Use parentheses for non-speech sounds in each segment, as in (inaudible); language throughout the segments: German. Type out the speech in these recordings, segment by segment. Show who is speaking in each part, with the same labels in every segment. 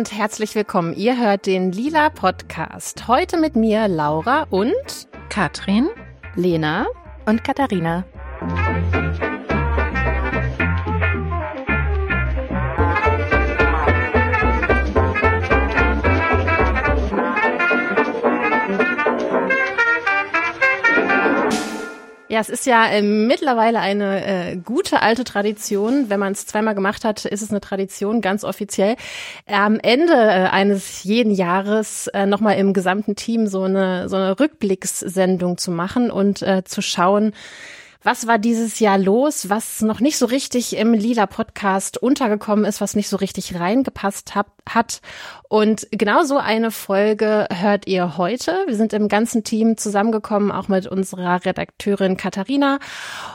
Speaker 1: Und herzlich willkommen. Ihr hört den Lila Podcast. Heute mit mir Laura und
Speaker 2: Katrin,
Speaker 3: Lena und Katharina.
Speaker 1: Ja, es ist ja äh, mittlerweile eine äh, gute alte Tradition. Wenn man es zweimal gemacht hat, ist es eine Tradition, ganz offiziell. Am Ende äh, eines jeden Jahres äh, nochmal im gesamten Team so eine, so eine Rückblickssendung zu machen und äh, zu schauen, was war dieses Jahr los, was noch nicht so richtig im Lila Podcast untergekommen ist, was nicht so richtig reingepasst hat. Und genau so eine Folge hört ihr heute. Wir sind im ganzen Team zusammengekommen, auch mit unserer Redakteurin Katharina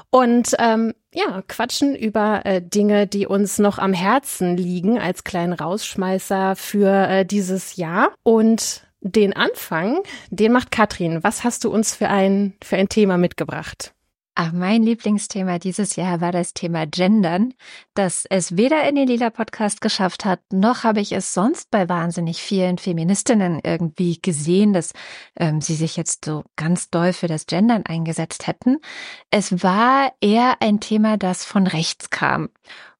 Speaker 1: und ähm, ja, quatschen über äh, Dinge, die uns noch am Herzen liegen als kleinen Rausschmeißer für äh, dieses Jahr. Und den Anfang, den macht Katrin. Was hast du uns für ein, für ein Thema mitgebracht?
Speaker 2: Ach, mein Lieblingsthema dieses Jahr war das Thema Gendern, das es weder in den Lila Podcast geschafft hat, noch habe ich es sonst bei wahnsinnig vielen Feministinnen irgendwie gesehen, dass ähm, sie sich jetzt so ganz doll für das Gendern eingesetzt hätten. Es war eher ein Thema, das von rechts kam.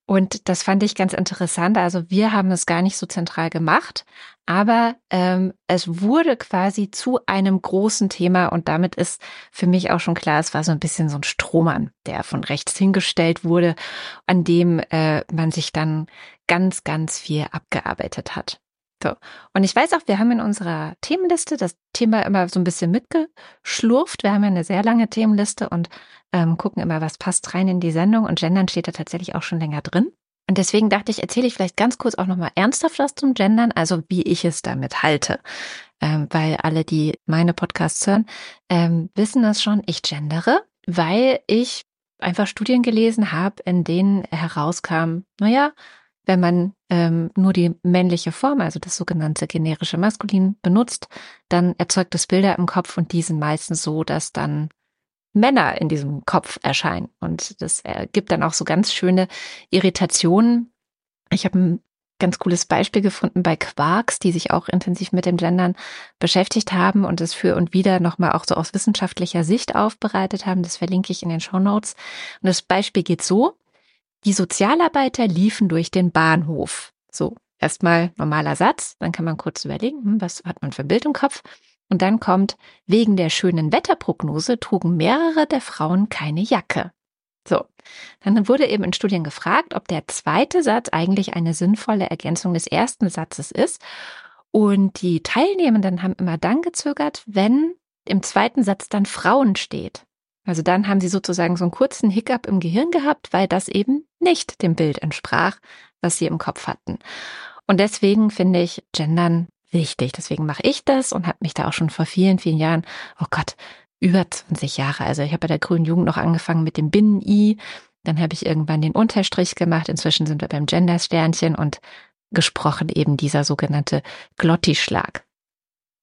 Speaker 2: Und das fand ich ganz interessant. Also wir haben es gar nicht so zentral gemacht, aber ähm, es wurde quasi zu einem großen Thema und damit ist für mich auch schon klar, es war so ein bisschen so ein Strohmann, der von rechts hingestellt wurde, an dem äh, man sich dann ganz, ganz viel abgearbeitet hat. So. Und ich weiß auch, wir haben in unserer Themenliste das Thema immer so ein bisschen mitgeschlurft. Wir haben ja eine sehr lange Themenliste und ähm, gucken immer, was passt rein in die Sendung. Und Gendern steht da tatsächlich auch schon länger drin. Und deswegen dachte ich, erzähle ich vielleicht ganz kurz auch nochmal ernsthaft was zum Gendern, also wie ich es damit halte. Ähm, weil alle, die meine Podcasts hören, ähm, wissen das schon, ich gendere, weil ich einfach Studien gelesen habe, in denen herauskam, naja, wenn man ähm, nur die männliche Form, also das sogenannte generische Maskulin, benutzt, dann erzeugt es Bilder im Kopf und die sind meistens so, dass dann Männer in diesem Kopf erscheinen. Und das gibt dann auch so ganz schöne Irritationen. Ich habe ein ganz cooles Beispiel gefunden bei Quarks, die sich auch intensiv mit dem Gendern beschäftigt haben und es für und wieder nochmal auch so aus wissenschaftlicher Sicht aufbereitet haben. Das verlinke ich in den Show Notes. Und das Beispiel geht so. Die Sozialarbeiter liefen durch den Bahnhof. So, erstmal normaler Satz, dann kann man kurz überlegen, hm, was hat man für Bild im Kopf? Und dann kommt, wegen der schönen Wetterprognose trugen mehrere der Frauen keine Jacke. So, dann wurde eben in Studien gefragt, ob der zweite Satz eigentlich eine sinnvolle Ergänzung des ersten Satzes ist. Und die Teilnehmenden haben immer dann gezögert, wenn im zweiten Satz dann Frauen steht. Also dann haben sie sozusagen so einen kurzen Hiccup im Gehirn gehabt, weil das eben nicht dem Bild entsprach, was sie im Kopf hatten. Und deswegen finde ich Gendern wichtig. Deswegen mache ich das und habe mich da auch schon vor vielen, vielen Jahren, oh Gott, über 20 Jahre. Also ich habe bei der Grünen Jugend noch angefangen mit dem Binnen-I. Dann habe ich irgendwann den Unterstrich gemacht. Inzwischen sind wir beim Gender-Sternchen und gesprochen eben dieser sogenannte Glottischlag.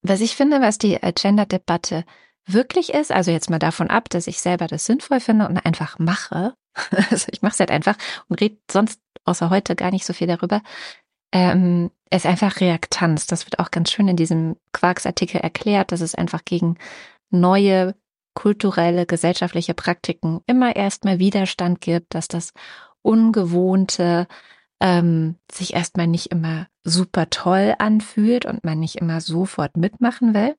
Speaker 2: Was ich finde, was die Gender-Debatte wirklich ist, also jetzt mal davon ab, dass ich selber das sinnvoll finde und einfach mache, (laughs) also ich mache es halt einfach und rede sonst außer heute gar nicht so viel darüber, ähm, ist einfach Reaktanz. Das wird auch ganz schön in diesem Quarks-Artikel erklärt, dass es einfach gegen neue kulturelle, gesellschaftliche Praktiken immer erstmal Widerstand gibt, dass das Ungewohnte ähm, sich erstmal nicht immer super toll anfühlt und man nicht immer sofort mitmachen will.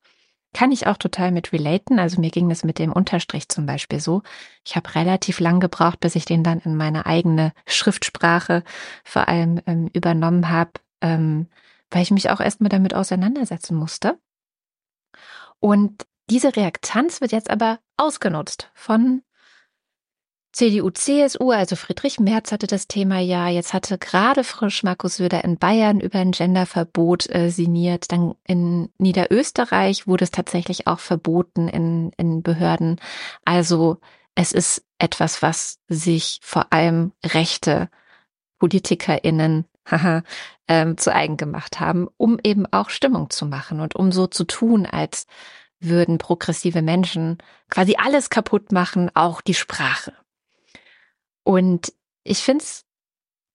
Speaker 2: Kann ich auch total mit relaten. Also mir ging das mit dem Unterstrich zum Beispiel so. Ich habe relativ lang gebraucht, bis ich den dann in meine eigene Schriftsprache vor allem ähm, übernommen habe, ähm, weil ich mich auch erstmal damit auseinandersetzen musste. Und diese Reaktanz wird jetzt aber ausgenutzt von CDU, CSU, also Friedrich Merz hatte das Thema ja. Jetzt hatte gerade frisch Markus Söder in Bayern über ein Genderverbot äh, signiert. Dann in Niederösterreich wurde es tatsächlich auch verboten in, in Behörden. Also es ist etwas, was sich vor allem rechte PolitikerInnen (laughs) haha, ähm, zu eigen gemacht haben, um eben auch Stimmung zu machen und um so zu tun, als würden progressive Menschen quasi alles kaputt machen, auch die Sprache. Und ich finde es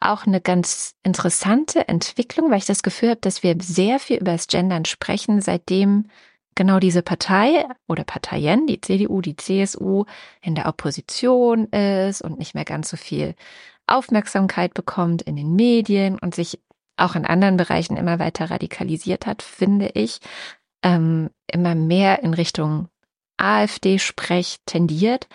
Speaker 2: auch eine ganz interessante Entwicklung, weil ich das Gefühl habe, dass wir sehr viel über das Gendern sprechen, seitdem genau diese Partei oder Parteien, die CDU, die CSU, in der Opposition ist und nicht mehr ganz so viel Aufmerksamkeit bekommt in den Medien und sich auch in anderen Bereichen immer weiter radikalisiert hat, finde ich, ähm, immer mehr in Richtung AfD-Sprech tendiert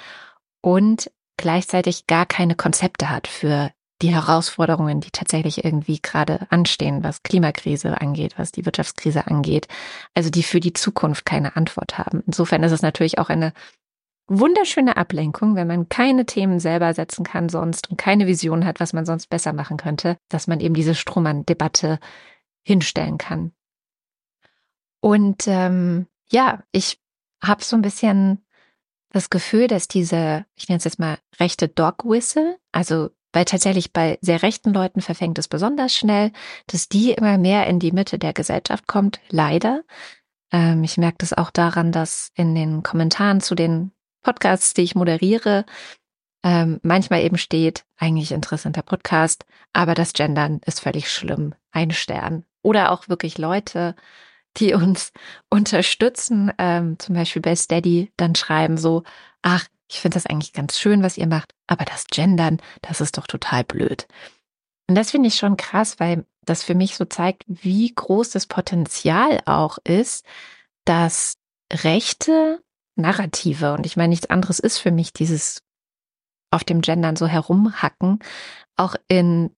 Speaker 2: und gleichzeitig gar keine Konzepte hat für die Herausforderungen, die tatsächlich irgendwie gerade anstehen, was Klimakrise angeht, was die Wirtschaftskrise angeht, also die für die Zukunft keine Antwort haben. Insofern ist es natürlich auch eine wunderschöne Ablenkung, wenn man keine Themen selber setzen kann sonst und keine Vision hat, was man sonst besser machen könnte, dass man eben diese Strohmann-Debatte hinstellen kann. Und ähm, ja, ich habe so ein bisschen das Gefühl, dass diese, ich nenne es jetzt mal rechte Dog Whistle, also weil tatsächlich bei sehr rechten Leuten verfängt es besonders schnell, dass die immer mehr in die Mitte der Gesellschaft kommt, leider. Ähm, ich merke das auch daran, dass in den Kommentaren zu den Podcasts, die ich moderiere, ähm, manchmal eben steht, eigentlich interessanter Podcast, aber das Gendern ist völlig schlimm. Ein Stern. Oder auch wirklich Leute, die uns unterstützen, ähm, zum Beispiel bei Steady, dann schreiben so, ach, ich finde das eigentlich ganz schön, was ihr macht, aber das Gendern, das ist doch total blöd. Und das finde ich schon krass, weil das für mich so zeigt, wie groß das Potenzial auch ist, dass rechte Narrative, und ich meine, nichts anderes ist für mich dieses auf dem Gendern so herumhacken, auch in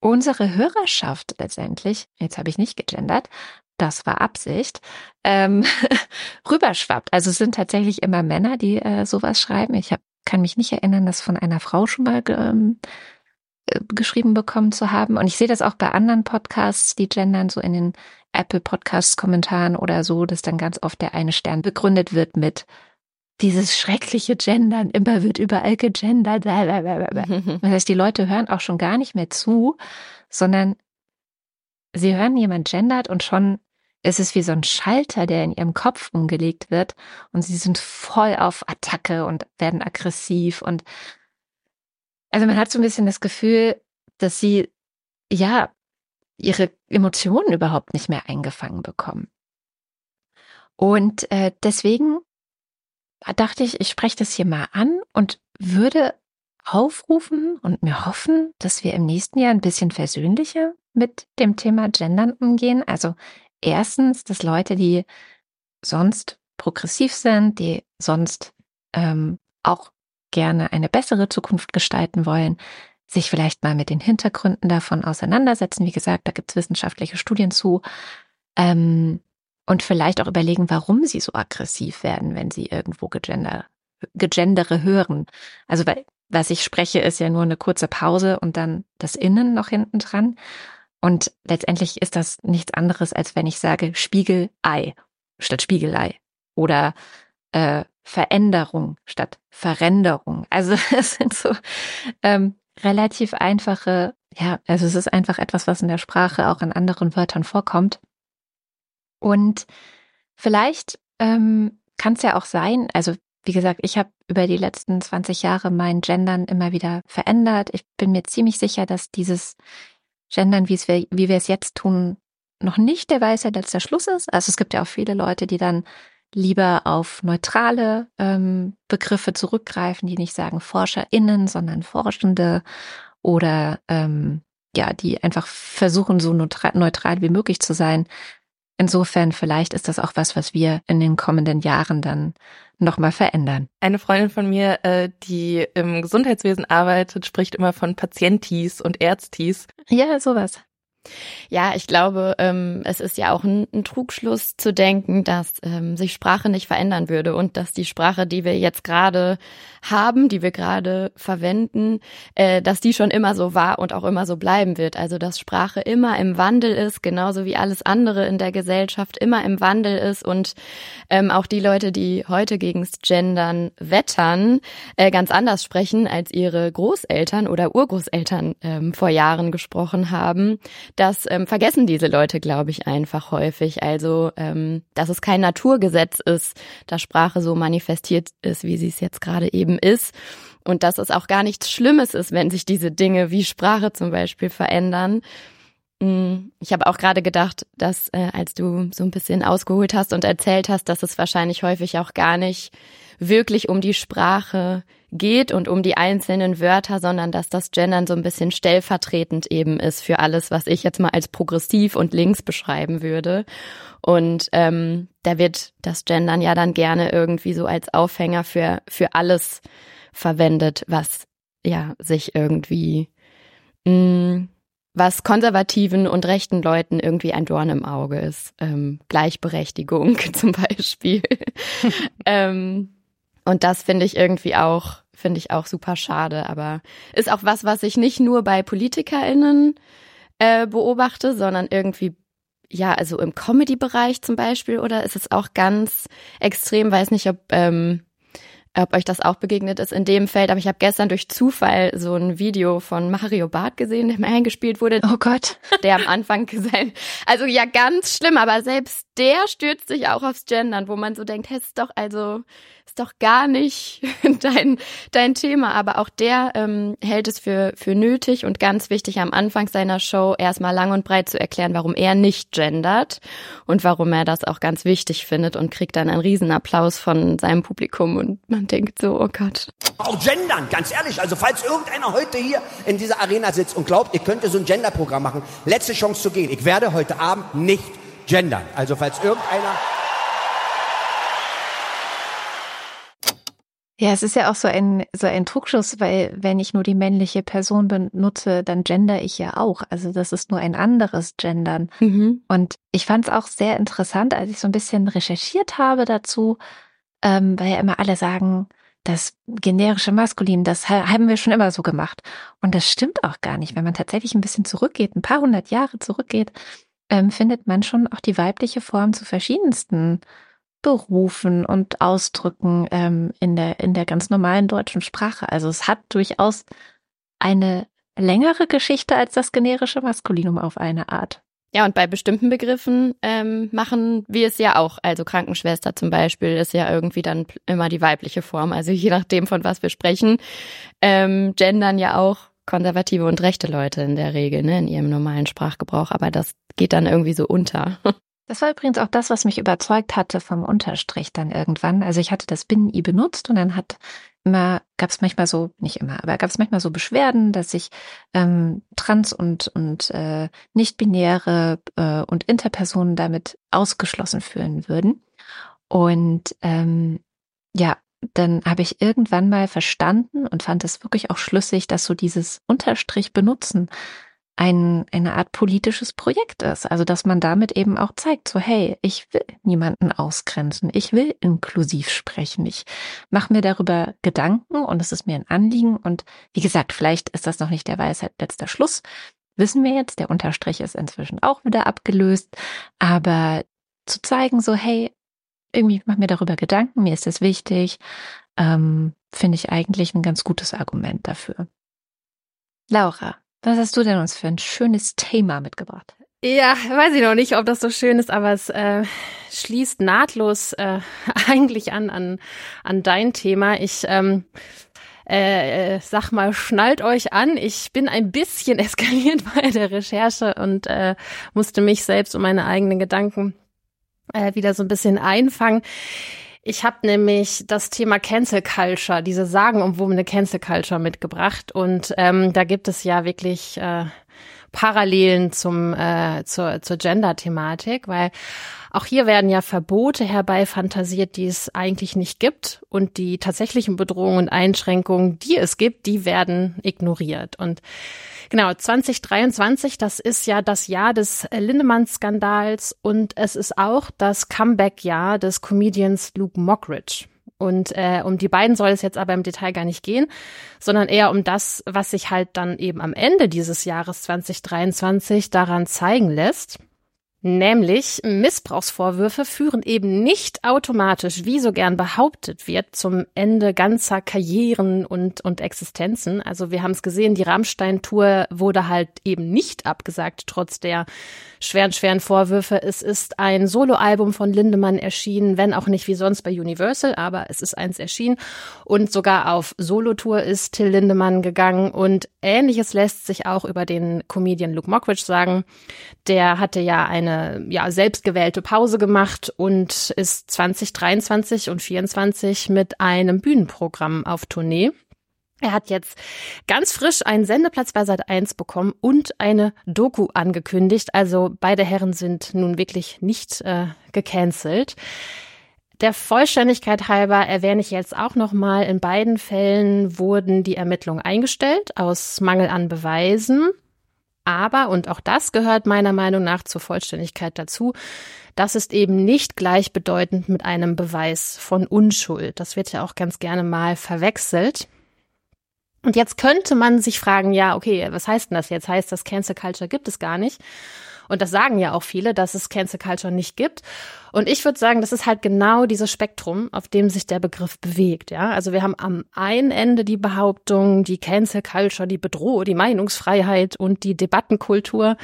Speaker 2: unsere Hörerschaft letztendlich, jetzt habe ich nicht gegendert, das war Absicht, ähm, (laughs) rüberschwappt. Also es sind tatsächlich immer Männer, die äh, sowas schreiben. Ich hab, kann mich nicht erinnern, das von einer Frau schon mal ähm, äh, geschrieben bekommen zu haben. Und ich sehe das auch bei anderen Podcasts, die gendern, so in den Apple Podcasts Kommentaren oder so, dass dann ganz oft der eine Stern begründet wird mit dieses schreckliche Gendern, immer wird überall gegendert. (laughs) Das heißt, die Leute hören auch schon gar nicht mehr zu, sondern sie hören jemand gendert und schon ist es wie so ein Schalter, der in ihrem Kopf umgelegt wird und sie sind voll auf Attacke und werden aggressiv und also man hat so ein bisschen das Gefühl, dass sie ja ihre Emotionen überhaupt nicht mehr eingefangen bekommen. Und äh, deswegen dachte ich, ich spreche das hier mal an und würde aufrufen und mir hoffen, dass wir im nächsten Jahr ein bisschen versöhnlicher mit dem Thema Gendern umgehen. Also erstens, dass Leute, die sonst progressiv sind, die sonst ähm, auch gerne eine bessere Zukunft gestalten wollen, sich vielleicht mal mit den Hintergründen davon auseinandersetzen. Wie gesagt, da gibt es wissenschaftliche Studien zu. Ähm, und vielleicht auch überlegen, warum sie so aggressiv werden, wenn sie irgendwo gegender, gegendere hören. Also weil, was ich spreche, ist ja nur eine kurze Pause und dann das Innen noch hinten dran. Und letztendlich ist das nichts anderes, als wenn ich sage Spiegelei statt Spiegelei oder äh, Veränderung statt Veränderung. Also (laughs) es sind so ähm, relativ einfache, ja, also es ist einfach etwas, was in der Sprache auch in anderen Wörtern vorkommt. Und vielleicht ähm, kann es ja auch sein, also wie gesagt, ich habe über die letzten 20 Jahre mein Gendern immer wieder verändert. Ich bin mir ziemlich sicher, dass dieses Gendern, wie, es wir, wie wir es jetzt tun, noch nicht der Weisheit letzter Schluss ist. Also es gibt ja auch viele Leute, die dann lieber auf neutrale ähm, Begriffe zurückgreifen, die nicht sagen ForscherInnen, sondern Forschende oder ähm, ja, die einfach versuchen, so neutral, neutral wie möglich zu sein. Insofern vielleicht ist das auch was, was wir in den kommenden Jahren dann nochmal verändern.
Speaker 3: Eine Freundin von mir, äh, die im Gesundheitswesen arbeitet, spricht immer von Patientis und Ärztis.
Speaker 2: Ja, sowas.
Speaker 4: Ja, ich glaube, ähm, es ist ja auch ein, ein Trugschluss zu denken, dass ähm, sich Sprache nicht verändern würde und dass die Sprache, die wir jetzt gerade haben, die wir gerade verwenden, äh, dass die schon immer so war und auch immer so bleiben wird. Also dass Sprache immer im Wandel ist, genauso wie alles andere in der Gesellschaft immer im Wandel ist und ähm, auch die Leute, die heute gegens Gendern wettern, äh, ganz anders sprechen, als ihre Großeltern oder Urgroßeltern ähm, vor Jahren gesprochen haben das ähm, vergessen diese Leute, glaube ich, einfach häufig. Also, ähm, dass es kein Naturgesetz ist, dass Sprache so manifestiert ist, wie sie es jetzt gerade eben ist. und dass es auch gar nichts Schlimmes ist, wenn sich diese Dinge wie Sprache zum Beispiel verändern. Mm, ich habe auch gerade gedacht, dass äh, als du so ein bisschen ausgeholt hast und erzählt hast, dass es wahrscheinlich häufig auch gar nicht wirklich um die Sprache geht und um die einzelnen Wörter, sondern dass das Gendern so ein bisschen stellvertretend eben ist für alles, was ich jetzt mal als progressiv und links beschreiben würde. Und ähm, da wird das Gendern ja dann gerne irgendwie so als Aufhänger für, für alles verwendet, was ja sich irgendwie mh, mm, was konservativen und rechten Leuten irgendwie ein Dorn im Auge ist. Ähm, Gleichberechtigung (laughs) zum Beispiel. (laughs) ähm, und das finde ich irgendwie auch, finde ich auch super schade. Aber ist auch was, was ich nicht nur bei PolitikerInnen äh, beobachte, sondern irgendwie, ja, also im Comedy-Bereich zum Beispiel, oder ist es auch ganz extrem, weiß nicht, ob ähm, ob euch das auch begegnet ist in dem Feld. Aber ich habe gestern durch Zufall so ein Video von Mario Barth gesehen, der mir eingespielt wurde.
Speaker 2: Oh Gott. (laughs)
Speaker 4: Der am Anfang sein. Also ja, ganz schlimm, aber selbst der stürzt sich auch aufs Gendern, wo man so denkt, hey, ist doch also ist doch gar nicht (laughs) dein, dein Thema. Aber auch der ähm, hält es für, für nötig und ganz wichtig, am Anfang seiner Show erstmal lang und breit zu erklären, warum er nicht gendert und warum er das auch ganz wichtig findet und kriegt dann einen riesen Applaus von seinem Publikum und man denkt so, oh Gott.
Speaker 5: Auch gendern, ganz ehrlich. Also falls irgendeiner heute hier in dieser Arena sitzt und glaubt, ihr könnte so ein Genderprogramm machen, letzte Chance zu gehen. Ich werde heute Abend nicht gendern. Also falls irgendeiner
Speaker 2: Ja, es ist ja auch so ein, so ein Trugschluss, weil wenn ich nur die männliche Person benutze, dann gender ich ja auch. Also das ist nur ein anderes Gendern. Mhm. Und ich fand es auch sehr interessant, als ich so ein bisschen recherchiert habe dazu, ähm, weil ja immer alle sagen, das generische Maskulin, das haben wir schon immer so gemacht. Und das stimmt auch gar nicht. Wenn man tatsächlich ein bisschen zurückgeht, ein paar hundert Jahre zurückgeht, ähm, findet man schon auch die weibliche Form zu verschiedensten Berufen und Ausdrücken ähm, in, der, in der ganz normalen deutschen Sprache. Also es hat durchaus eine längere Geschichte als das generische Maskulinum auf eine Art.
Speaker 4: Ja, und bei bestimmten Begriffen ähm, machen wir es ja auch. Also Krankenschwester zum Beispiel ist ja irgendwie dann immer die weibliche Form. Also je nachdem, von was wir sprechen, ähm, gendern ja auch konservative und rechte Leute in der Regel, ne, in ihrem normalen Sprachgebrauch. Aber das geht dann irgendwie so unter. (laughs)
Speaker 2: Das war übrigens auch das, was mich überzeugt hatte vom Unterstrich dann irgendwann. Also ich hatte das Binnen-I benutzt und dann hat immer, gab es manchmal so, nicht immer, aber gab es manchmal so Beschwerden, dass sich ähm, Trans- und, und äh, nicht-binäre äh, und Interpersonen damit ausgeschlossen fühlen würden. Und ähm, ja, dann habe ich irgendwann mal verstanden und fand es wirklich auch schlüssig, dass so dieses Unterstrich benutzen ein, eine Art politisches Projekt ist. Also, dass man damit eben auch zeigt, so, hey, ich will niemanden ausgrenzen, ich will inklusiv sprechen, ich mache mir darüber Gedanken und es ist mir ein Anliegen. Und wie gesagt, vielleicht ist das noch nicht der Weisheit letzter Schluss. Wissen wir jetzt, der Unterstrich ist inzwischen auch wieder abgelöst. Aber zu zeigen, so, hey, irgendwie mach mir darüber Gedanken, mir ist das wichtig, ähm, finde ich eigentlich ein ganz gutes Argument dafür. Laura, was hast du denn uns für ein schönes Thema mitgebracht?
Speaker 1: Ja, weiß ich noch nicht, ob das so schön ist, aber es äh, schließt nahtlos äh, (laughs) eigentlich an, an, an dein Thema. Ich ähm, äh, sag mal, schnallt euch an. Ich bin ein bisschen (laughs) eskaliert bei der Recherche und äh, musste mich selbst und meine eigenen Gedanken äh, wieder so ein bisschen einfangen. Ich habe nämlich das Thema Cancel Culture, diese sagenumwobene Cancel Culture mitgebracht. Und ähm, da gibt es ja wirklich äh, Parallelen zum äh, zur, zur Gender-Thematik, weil auch hier werden ja Verbote herbeifantasiert, die es eigentlich nicht gibt und die tatsächlichen Bedrohungen und Einschränkungen, die es gibt, die werden ignoriert und Genau, 2023, das ist ja das Jahr des Lindemann-Skandals und es ist auch das Comeback-Jahr des Comedians Luke Mockridge. Und äh, um die beiden soll es jetzt aber im Detail gar nicht gehen, sondern eher um das, was sich halt dann eben am Ende dieses Jahres 2023 daran zeigen lässt. Nämlich Missbrauchsvorwürfe führen eben nicht automatisch, wie so gern behauptet wird, zum Ende ganzer Karrieren und, und Existenzen. Also wir haben es gesehen, die Rammstein-Tour wurde halt eben nicht abgesagt, trotz der schweren, schweren Vorwürfe. Es ist ein Soloalbum von Lindemann erschienen, wenn auch nicht wie sonst bei Universal, aber es ist eins erschienen. Und sogar auf Solotour ist Till Lindemann gegangen. Und ähnliches lässt sich auch über den Comedian Luke Mockridge sagen. Der hatte ja eine ja, selbstgewählte Pause gemacht und ist 2023 und 2024 mit einem Bühnenprogramm auf Tournee. Er hat jetzt ganz frisch einen Sendeplatz bei Sat 1 bekommen und eine Doku angekündigt. Also beide Herren sind nun wirklich nicht äh, gecancelt. Der Vollständigkeit halber erwähne ich jetzt auch nochmal, in beiden Fällen wurden die Ermittlungen eingestellt aus Mangel an Beweisen. Aber, und auch das gehört meiner Meinung nach zur Vollständigkeit dazu, das ist eben nicht gleichbedeutend mit einem Beweis von Unschuld. Das wird ja auch ganz gerne mal verwechselt. Und jetzt könnte man sich fragen, ja, okay, was heißt denn das jetzt? Heißt das Cancel Culture gibt es gar nicht? Und das sagen ja auch viele, dass es Cancel Culture nicht gibt. Und ich würde sagen, das ist halt genau dieses Spektrum, auf dem sich der Begriff bewegt. Ja, also wir haben am einen Ende die Behauptung, die Cancel Culture, die bedrohe die Meinungsfreiheit und die Debattenkultur.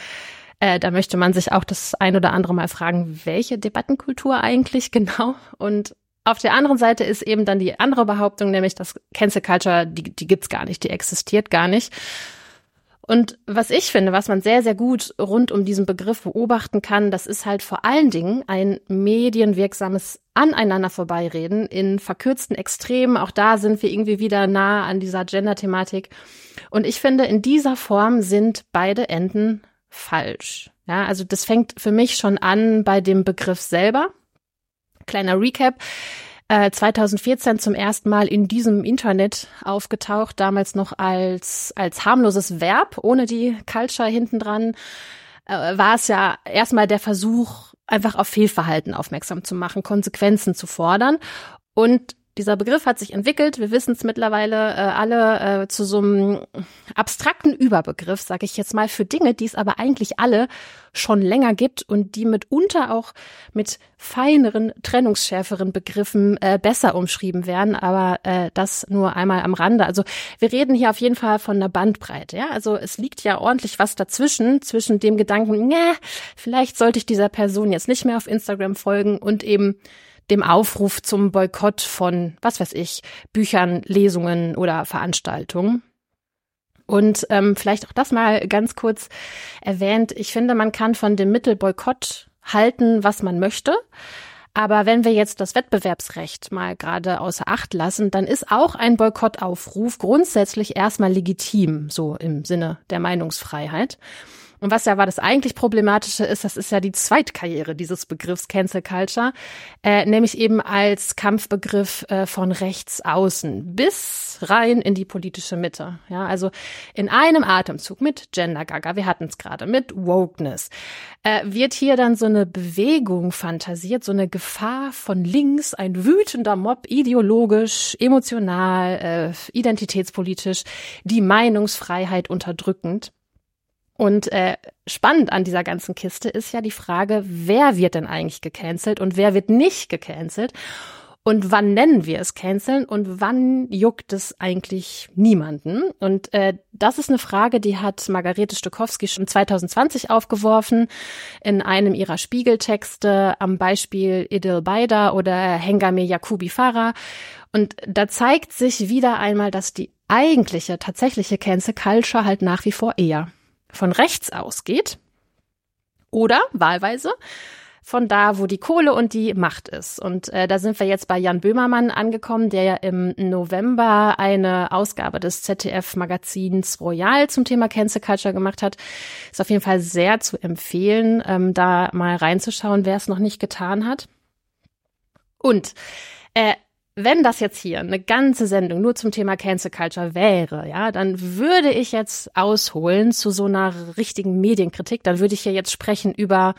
Speaker 1: Äh, da möchte man sich auch das ein oder andere Mal fragen, welche Debattenkultur eigentlich (laughs) genau? Und auf der anderen Seite ist eben dann die andere Behauptung, nämlich dass Cancel Culture, die, die gibt's gar nicht, die existiert gar nicht. Und was ich finde, was man sehr, sehr gut rund um diesen Begriff beobachten kann, das ist halt vor allen Dingen ein medienwirksames Aneinander vorbeireden in verkürzten Extremen. Auch da sind wir irgendwie wieder nah an dieser Gender-Thematik. Und ich finde, in dieser Form sind beide Enden falsch. Ja, also das fängt für mich schon an bei dem Begriff selber. Kleiner Recap. 2014 äh, zum ersten Mal in diesem Internet aufgetaucht, damals noch als, als harmloses Verb, ohne die Culture hintendran, äh, war es ja erstmal der Versuch, einfach auf Fehlverhalten aufmerksam zu machen, Konsequenzen zu fordern. Und dieser Begriff hat sich entwickelt. Wir wissen es mittlerweile äh, alle äh, zu so einem abstrakten Überbegriff, sage ich jetzt mal, für Dinge, die es aber eigentlich alle schon länger gibt und die mitunter auch mit feineren, trennungsschärferen Begriffen äh, besser umschrieben werden. Aber äh, das nur einmal am Rande. Also wir reden hier auf jeden Fall von einer Bandbreite. Ja, also es liegt ja ordentlich was dazwischen zwischen dem Gedanken, nee, vielleicht sollte ich dieser Person jetzt nicht mehr auf Instagram folgen und eben dem Aufruf zum Boykott von, was weiß ich, Büchern, Lesungen oder Veranstaltungen. Und ähm, vielleicht auch das mal ganz kurz erwähnt. Ich finde, man kann von dem Mittel Boykott halten, was man möchte. Aber wenn wir jetzt das Wettbewerbsrecht mal gerade außer Acht lassen, dann ist auch ein Boykottaufruf grundsätzlich erstmal legitim, so im Sinne der Meinungsfreiheit. Und was ja war das eigentlich Problematische ist, das ist ja die Zweitkarriere dieses Begriffs Cancel Culture, äh, nämlich eben als Kampfbegriff äh, von rechts außen bis rein in die politische Mitte. Ja, also in einem Atemzug mit Gender Gaga, wir hatten es gerade, mit Wokeness, äh, wird hier dann so eine Bewegung fantasiert, so eine Gefahr von links, ein wütender Mob, ideologisch, emotional, äh, identitätspolitisch, die Meinungsfreiheit unterdrückend. Und äh, spannend an dieser ganzen Kiste ist ja die Frage, wer wird denn eigentlich gecancelt und wer wird nicht gecancelt? Und wann nennen wir es canceln und wann juckt es eigentlich niemanden? Und äh, das ist eine Frage, die hat Margarete Stokowski schon 2020 aufgeworfen in einem ihrer Spiegeltexte am Beispiel Idil Baida oder Hengame Yakubi Farah. Und da zeigt sich wieder einmal, dass die eigentliche, tatsächliche Cancel Culture halt nach wie vor eher von rechts ausgeht oder wahlweise von da, wo die Kohle und die Macht ist. Und äh, da sind wir jetzt bei Jan Böhmermann angekommen, der ja im November eine Ausgabe des ZDF-Magazins Royal zum Thema Cancel Culture gemacht hat. Ist auf jeden Fall sehr zu empfehlen, ähm, da mal reinzuschauen, wer es noch nicht getan hat. Und äh, wenn das jetzt hier eine ganze Sendung nur zum Thema Cancel Culture wäre, ja, dann würde ich jetzt ausholen zu so einer richtigen Medienkritik. Dann würde ich hier jetzt sprechen über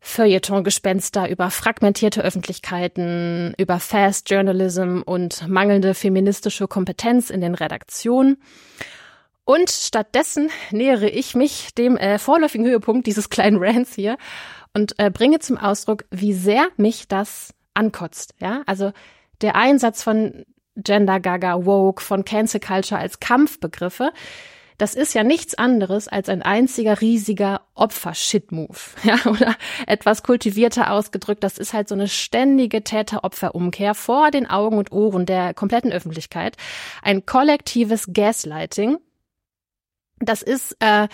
Speaker 1: Feuilleton-Gespenster, über fragmentierte Öffentlichkeiten, über Fast Journalism und mangelnde feministische Kompetenz in den Redaktionen. Und stattdessen nähere ich mich dem äh, vorläufigen Höhepunkt dieses kleinen Rants hier und äh, bringe zum Ausdruck, wie sehr mich das ankotzt. Ja, also der Einsatz von Gender Gaga, Woke, von Cancel Culture als Kampfbegriffe, das ist ja nichts anderes als ein einziger riesiger Opfer-Shit-Move. (laughs) Ja, oder etwas kultivierter ausgedrückt, das ist halt so eine ständige Täter-Opfer-Umkehr vor den Augen und Ohren der kompletten Öffentlichkeit. Ein kollektives Gaslighting. Das ist äh,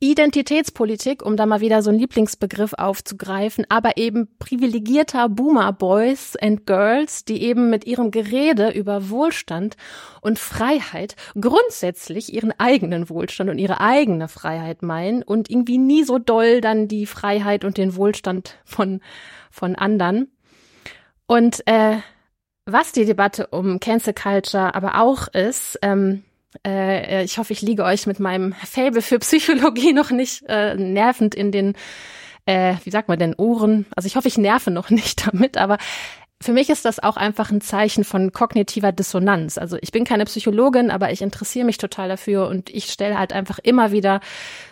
Speaker 1: Identitätspolitik, um da mal wieder so einen Lieblingsbegriff aufzugreifen, aber eben privilegierter Boomer Boys and Girls, die eben mit ihrem Gerede über Wohlstand und Freiheit grundsätzlich ihren eigenen Wohlstand und ihre eigene Freiheit meinen und irgendwie nie so doll dann die Freiheit und den Wohlstand von, von anderen. Und äh, was die Debatte um Cancel Culture aber auch ist, ähm, äh, ich hoffe, ich liege euch mit meinem Fable für Psychologie (laughs) noch nicht äh, nervend in den, äh, wie sagt man denn, Ohren. Also ich hoffe, ich nerve noch (laughs) nicht damit, aber für mich ist das auch einfach ein Zeichen von kognitiver Dissonanz. Also ich bin keine Psychologin, aber ich interessiere mich total dafür und ich stelle halt einfach immer wieder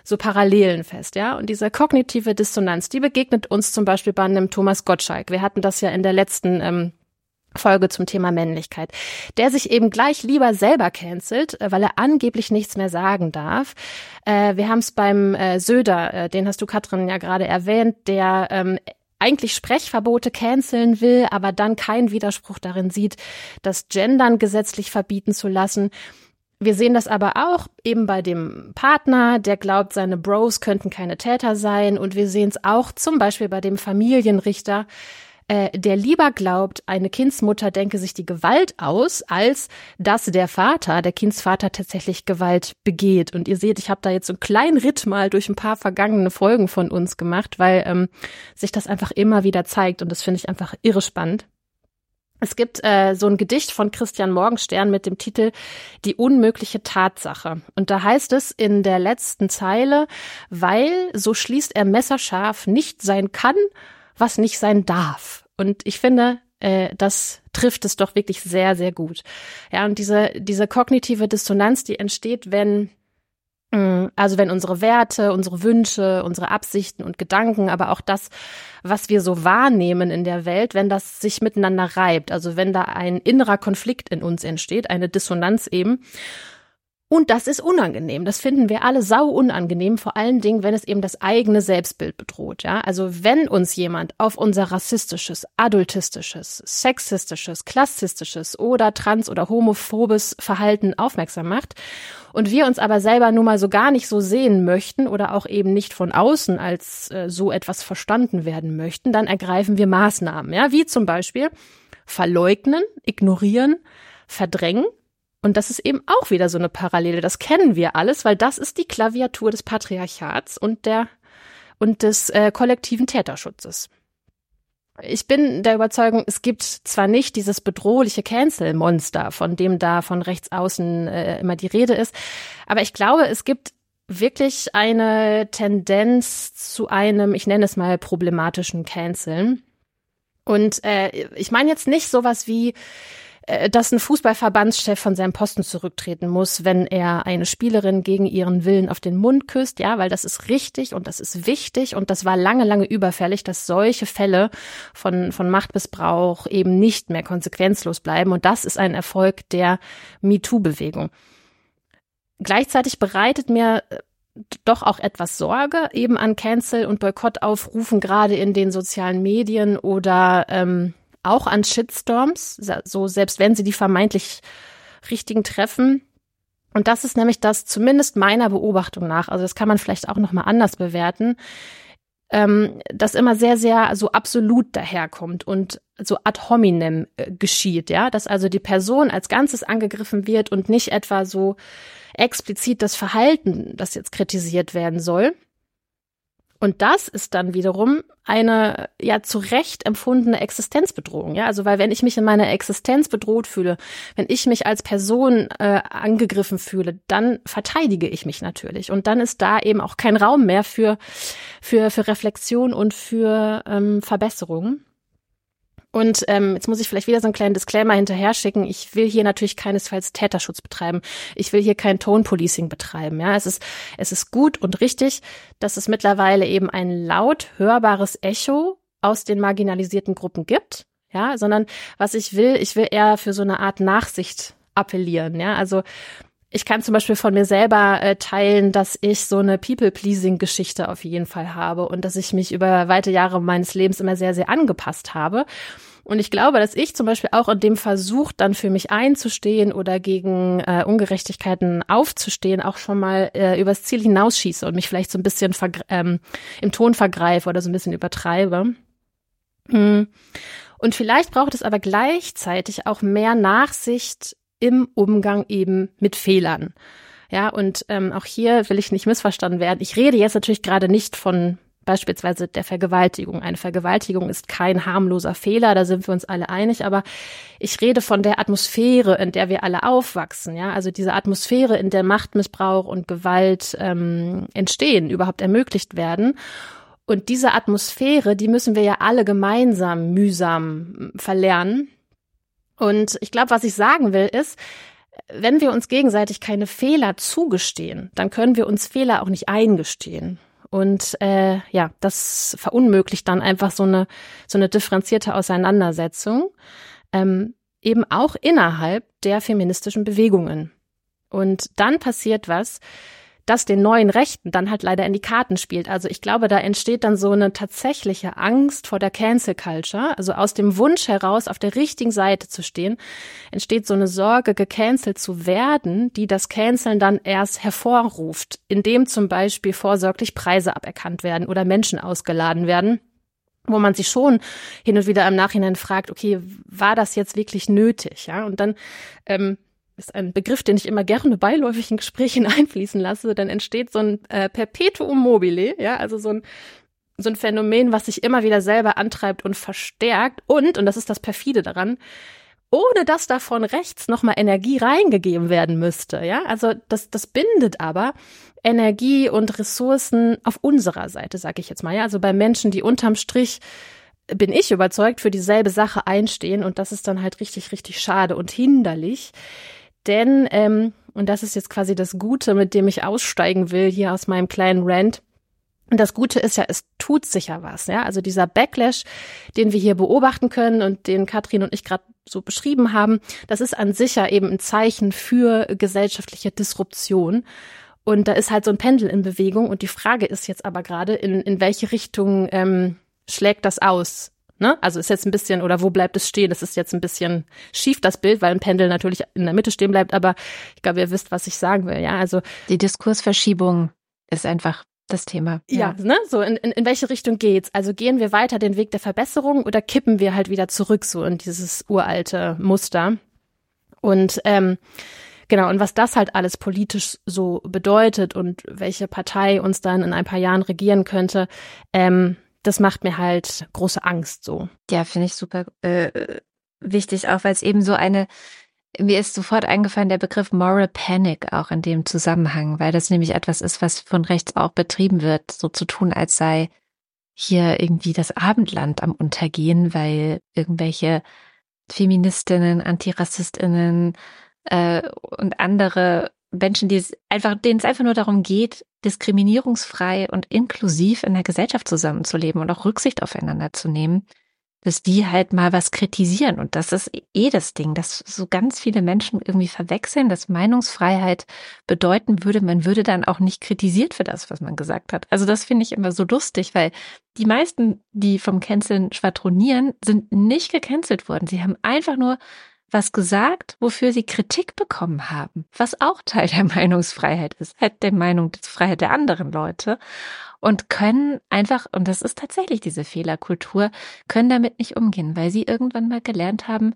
Speaker 1: so Parallelen fest, ja. Und diese kognitive Dissonanz, die begegnet uns zum Beispiel bei einem Thomas Gottschalk. Wir hatten das ja in der letzten ähm, Folge zum Thema Männlichkeit, der sich eben gleich lieber selber cancelt, äh, weil er angeblich nichts mehr sagen darf. Äh, wir haben es beim äh, Söder, den hast du Katrin ja gerade erwähnt, der ähm, eigentlich Sprechverbote canceln will, aber dann keinen Widerspruch darin sieht, das Gendern gesetzlich verbieten zu lassen. Wir sehen das aber auch eben bei dem Partner, der glaubt, seine Bros könnten keine Täter sein. Und wir sehen es auch zum Beispiel bei dem Familienrichter, äh, der lieber glaubt, eine Kindsmutter denke sich die Gewalt aus, als dass der Vater, der Kindsvater tatsächlich Gewalt begeht. Und ihr seht, ich habe da jetzt so einen kleinen Ritt mal durch ein paar vergangene Folgen von uns gemacht, weil ähm, sich das einfach immer wieder zeigt und das finde ich einfach irre spannend. Es gibt äh, so ein Gedicht von Christian Morgenstern mit dem Titel Die unmögliche Tatsache. Und da heißt es in der letzten Zeile, weil, so schließt er messerscharf, nicht sein kann, was nicht sein darf. Und ich finde, äh, das trifft es doch wirklich sehr, sehr gut. Ja, und diese, diese kognitive Dissonanz, die entsteht, wenn mm, also wenn unsere Werte, unsere Wünsche, unsere Absichten und Gedanken, aber auch das, was wir so wahrnehmen in der Welt, wenn das sich miteinander reibt, also wenn da ein innerer Konflikt in uns entsteht, eine Dissonanz eben, und das ist unangenehm. Das finden wir alle sau unangenehm, vor allen Dingen, wenn es eben das eigene Selbstbild bedroht, ja. Also wenn uns jemand auf unser rassistisches, adultistisches, sexistisches, klassistisches oder trans- oder homophobes Verhalten aufmerksam macht und wir uns aber selber nun mal so gar nicht so sehen möchten oder auch eben nicht von außen als äh, so etwas verstanden werden möchten, dann ergreifen wir Maßnahmen, ja, wie zum Beispiel verleugnen, ignorieren, verdrängen und das ist eben auch wieder so eine Parallele. Das kennen wir alles, weil das ist die Klaviatur des Patriarchats und der und des äh, kollektiven Täterschutzes. Ich bin der Überzeugung, es gibt zwar nicht dieses bedrohliche Cancel-Monster, von dem da von rechts außen äh, immer die Rede ist, aber ich glaube, es gibt wirklich eine Tendenz zu einem, ich nenne es mal problematischen Canceln. Und äh, ich meine jetzt nicht sowas wie dass ein Fußballverbandschef von seinem Posten zurücktreten muss, wenn er eine Spielerin gegen ihren Willen auf den Mund küsst, ja, weil das ist richtig und das ist wichtig und das war lange, lange überfällig, dass solche Fälle von, von Machtmissbrauch eben nicht mehr konsequenzlos bleiben und das ist ein Erfolg der MeToo-Bewegung. Gleichzeitig bereitet mir äh, doch auch etwas Sorge eben an Cancel- und Boykottaufrufen, gerade in den sozialen Medien oder ähm, auch an Shitstorms, so selbst wenn sie die vermeintlich richtigen treffen. Und das ist nämlich das, zumindest meiner Beobachtung nach, also das kann man vielleicht auch nochmal anders bewerten, ähm, das immer sehr, sehr so absolut daherkommt und so ad hominem äh, geschieht, ja, dass also die Person als Ganzes angegriffen wird und nicht etwa so explizit das Verhalten, das jetzt kritisiert werden soll. Und das ist dann wiederum eine ja zu Recht empfundene Existenzbedrohung. Ja, also weil wenn ich mich in meiner Existenz bedroht fühle, wenn ich mich als Person äh, angegriffen fühle, dann verteidige ich mich natürlich. Und dann ist da eben auch kein Raum mehr für für für Reflexion und für ähm, Verbesserung. Und ähm, jetzt muss ich vielleicht wieder so einen kleinen Disclaimer hinterher schicken. Ich will hier natürlich keinesfalls Täterschutz betreiben. Ich will hier kein Tone Policing betreiben. Ja, es ist es ist gut und richtig, dass es mittlerweile eben ein laut hörbares Echo aus den marginalisierten Gruppen gibt. Ja, sondern was ich will, ich will eher für so eine Art Nachsicht appellieren. Ja, also ich kann zum Beispiel von mir selber äh, teilen, dass ich so eine People-Pleasing-Geschichte auf jeden Fall habe und dass ich mich über weite Jahre meines Lebens immer sehr, sehr angepasst habe. Und ich glaube, dass ich zum Beispiel auch in dem Versuch, dann für mich einzustehen oder gegen äh, Ungerechtigkeiten aufzustehen, auch schon mal äh, übers Ziel hinausschieße und mich vielleicht so ein bisschen ähm, im Ton vergreife oder so ein bisschen übertreibe. Hm. Und vielleicht braucht es aber gleichzeitig auch mehr Nachsicht im Umgang eben mit Fehlern. Ja, und ähm, auch hier will ich nicht missverstanden werden. Ich rede jetzt natürlich gerade nicht von beispielsweise der Vergewaltigung. Eine Vergewaltigung ist kein harmloser Fehler, da sind wir uns alle einig, aber ich rede von der Atmosphäre, in der wir alle aufwachsen, ja, also diese Atmosphäre, in der Machtmissbrauch und Gewalt ähm, entstehen, überhaupt ermöglicht werden. Und diese Atmosphäre, die müssen wir ja alle gemeinsam mühsam verlernen. Und ich glaube, was ich sagen will, ist, wenn wir uns gegenseitig keine Fehler zugestehen, dann können wir uns Fehler auch nicht eingestehen. Und äh, ja, das verunmöglicht dann einfach so eine so eine differenzierte Auseinandersetzung, ähm, eben auch innerhalb der feministischen Bewegungen. Und dann passiert was, das den neuen Rechten dann halt leider in die Karten spielt. Also ich glaube, da entsteht dann so eine tatsächliche Angst vor der Cancel Culture. Also aus dem Wunsch heraus, auf der richtigen Seite zu stehen, entsteht so eine Sorge, gecancelt zu werden, die das Canceln dann erst hervorruft, indem zum Beispiel vorsorglich Preise aberkannt werden oder Menschen ausgeladen werden wo man sich schon hin und wieder im Nachhinein fragt, okay, war das jetzt wirklich nötig? Ja, und dann ähm, ist ein Begriff, den ich immer gerne beiläufig in Gesprächen (laughs) einfließen lasse, dann entsteht so ein äh, Perpetuum mobile, ja, also so ein so ein Phänomen, was sich immer wieder selber antreibt und verstärkt und, und das ist das perfide daran, ohne dass davon rechts nochmal Energie reingegeben werden müsste, ja, also das, das bindet aber Energie und Ressourcen auf unserer Seite, sage ich jetzt mal, ja, also bei Menschen, die unterm Strich bin ich überzeugt, für dieselbe Sache einstehen und das ist dann halt richtig, richtig schade und hinderlich. Denn, ähm, und das ist jetzt quasi das Gute, mit dem ich aussteigen will hier aus meinem kleinen Rant, und das Gute ist ja, es tut sich ja was, ja. Also dieser Backlash, den wir hier beobachten können und den Katrin und ich gerade so beschrieben haben, das ist an sich ja eben ein Zeichen für gesellschaftliche Disruption. Und da ist halt so ein Pendel in Bewegung. Und die Frage ist jetzt aber gerade, in, in welche Richtung ähm, schlägt das aus? Ne? Also ist jetzt ein bisschen, oder wo bleibt es stehen? Das ist jetzt ein bisschen schief, das Bild, weil ein Pendel natürlich in der Mitte stehen bleibt, aber ich glaube, ihr wisst, was ich sagen will, ja. Also
Speaker 2: die Diskursverschiebung ist einfach das Thema.
Speaker 1: Ja, ja ne? So, in, in, in welche Richtung geht's? Also gehen wir weiter den Weg der Verbesserung oder kippen wir halt wieder zurück so in dieses uralte Muster? Und ähm, Genau, und was das halt alles politisch so bedeutet und welche Partei uns dann in ein paar Jahren regieren könnte, ähm, das macht mir halt große Angst so.
Speaker 2: Ja, finde ich super äh, wichtig, auch weil es eben so eine, mir ist sofort eingefallen der Begriff Moral Panic auch in dem Zusammenhang, weil das nämlich etwas ist, was von rechts auch betrieben wird, so zu tun, als sei hier irgendwie das Abendland am Untergehen, weil irgendwelche Feministinnen, Antirassistinnen äh, und andere Menschen, die es einfach, denen es einfach nur darum geht, diskriminierungsfrei und inklusiv in der Gesellschaft zusammenzuleben und auch Rücksicht aufeinander zu nehmen, dass die halt mal was kritisieren. Und das ist eh das Ding, dass so ganz viele Menschen irgendwie verwechseln, dass Meinungsfreiheit bedeuten würde, man würde dann auch nicht kritisiert für das, was man gesagt hat. Also das finde ich immer so lustig, weil die meisten, die vom Canceln schwadronieren, sind nicht gecancelt worden. Sie haben einfach nur was gesagt, wofür sie Kritik bekommen haben, was auch Teil der (laughs) Meinungsfreiheit ist, halt der Meinungsfreiheit der anderen Leute und können einfach, und das ist tatsächlich diese Fehlerkultur, können damit nicht umgehen, weil sie irgendwann mal gelernt haben,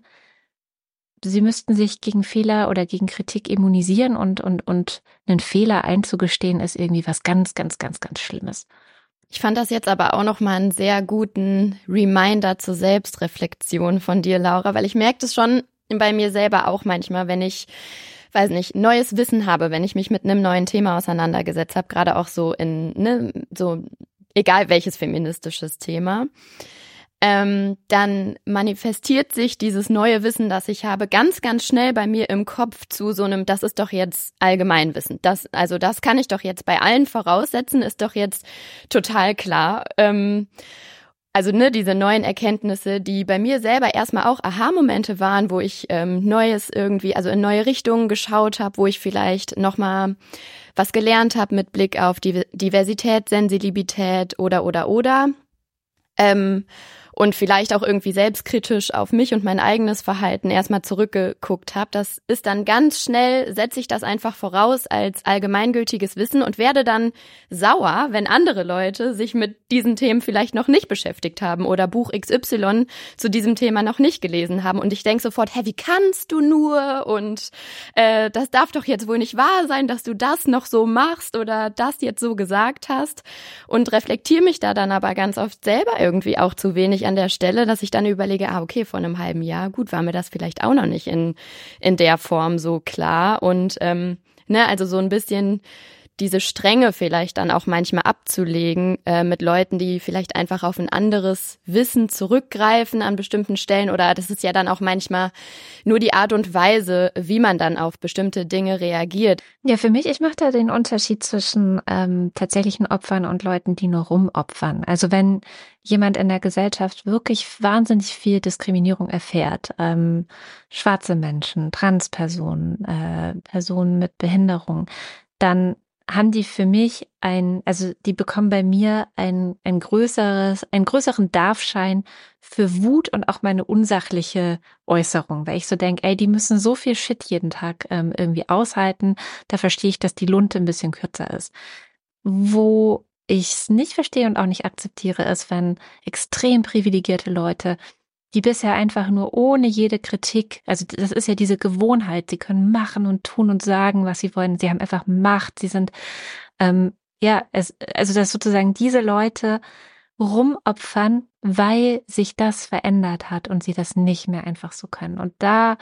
Speaker 2: sie müssten sich gegen Fehler oder gegen Kritik immunisieren und, und, und einen Fehler einzugestehen ist irgendwie was ganz, ganz, ganz, ganz Schlimmes.
Speaker 4: Ich fand das jetzt aber auch nochmal einen sehr guten Reminder zur Selbstreflexion von dir, Laura, weil ich merke das schon bei mir selber auch manchmal, wenn ich weiß nicht, neues Wissen habe, wenn ich mich mit einem neuen Thema auseinandergesetzt habe, gerade auch so in, ne, so egal welches feministisches Thema, ähm, dann manifestiert sich dieses neue Wissen, das ich habe, ganz, ganz schnell bei mir im Kopf zu so einem, das ist doch jetzt Allgemeinwissen. Das, also das kann ich doch jetzt bei allen voraussetzen, ist doch jetzt total klar. Ähm, also ne, diese neuen Erkenntnisse, die bei mir selber erstmal auch Aha-Momente waren, wo ich ähm, Neues irgendwie, also in neue Richtungen geschaut habe, wo ich vielleicht nochmal was gelernt habe mit Blick auf die Diversität, Sensibilität oder oder oder. Ähm, und vielleicht auch irgendwie selbstkritisch auf mich und mein eigenes Verhalten erstmal zurückgeguckt habe. Das ist dann ganz schnell, setze ich das einfach voraus als allgemeingültiges Wissen und werde dann sauer, wenn andere Leute sich mit diesen Themen vielleicht noch nicht beschäftigt haben oder Buch XY zu diesem Thema noch nicht gelesen haben. Und ich denke sofort, hä, wie kannst du nur? Und äh, das darf doch jetzt wohl nicht wahr sein, dass du das noch so machst oder das jetzt so gesagt hast. Und reflektiere mich da dann aber ganz oft selber irgendwie auch zu wenig an der Stelle, dass ich dann überlege, ah, okay, vor einem halben Jahr, gut, war mir das vielleicht auch noch nicht in, in der Form so klar. Und ähm, ne, also so ein bisschen diese Strenge vielleicht dann auch manchmal abzulegen äh, mit Leuten, die vielleicht einfach auf ein anderes Wissen zurückgreifen an bestimmten Stellen oder das ist ja dann auch manchmal nur die Art und Weise, wie man dann auf bestimmte Dinge reagiert.
Speaker 2: Ja, für mich, ich mache da den Unterschied zwischen ähm, tatsächlichen Opfern und Leuten, die nur rumopfern. Also wenn jemand in der Gesellschaft wirklich wahnsinnig viel Diskriminierung erfährt, ähm, schwarze Menschen, Transpersonen, äh, Personen mit Behinderung, dann haben die für mich ein, also die bekommen bei mir ein, ein größeres, einen größeren Darfschein für Wut und auch meine unsachliche Äußerung, weil ich so denke, ey, die müssen so viel Shit jeden Tag ähm, irgendwie aushalten. Da verstehe ich, dass die Lunte ein bisschen kürzer ist. Wo ich es nicht verstehe und auch nicht akzeptiere, ist, wenn extrem privilegierte Leute die bisher einfach nur ohne jede Kritik, also das ist ja diese Gewohnheit, sie können machen und tun und sagen, was sie wollen, sie haben einfach Macht, sie sind, ähm, ja, es, also dass sozusagen diese Leute rumopfern, weil sich das verändert hat und sie das nicht mehr einfach so können. Und da,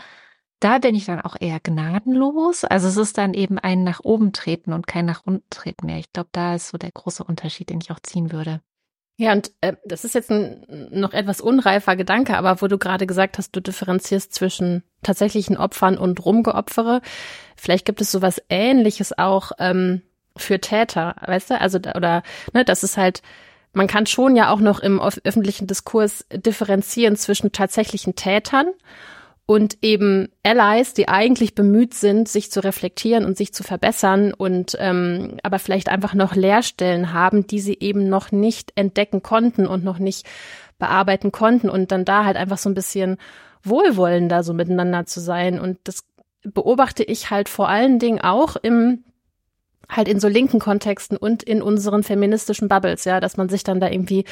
Speaker 2: da bin ich dann auch eher gnadenlos. Also es ist dann eben ein nach oben treten und kein nach unten treten mehr. Ich glaube, da ist so der große Unterschied, den ich auch ziehen würde.
Speaker 1: Ja, und äh, das ist jetzt ein noch etwas unreifer Gedanke, aber wo du gerade gesagt hast, du differenzierst zwischen tatsächlichen Opfern und Rumgeopfere. Vielleicht gibt es sowas ähnliches auch ähm, für Täter, weißt du? Also, oder, ne, das ist halt, man kann schon ja auch noch im öffentlichen Diskurs differenzieren zwischen tatsächlichen Tätern und eben Allies, die eigentlich bemüht sind, sich zu reflektieren und sich zu verbessern und ähm, aber vielleicht einfach noch Leerstellen haben, die sie eben noch nicht entdecken konnten und noch nicht bearbeiten konnten und dann da halt einfach so ein bisschen wohlwollender so miteinander zu sein. Und das beobachte ich halt vor allen Dingen auch im halt in so linken Kontexten und in unseren feministischen Bubbles, ja, dass man sich dann da irgendwie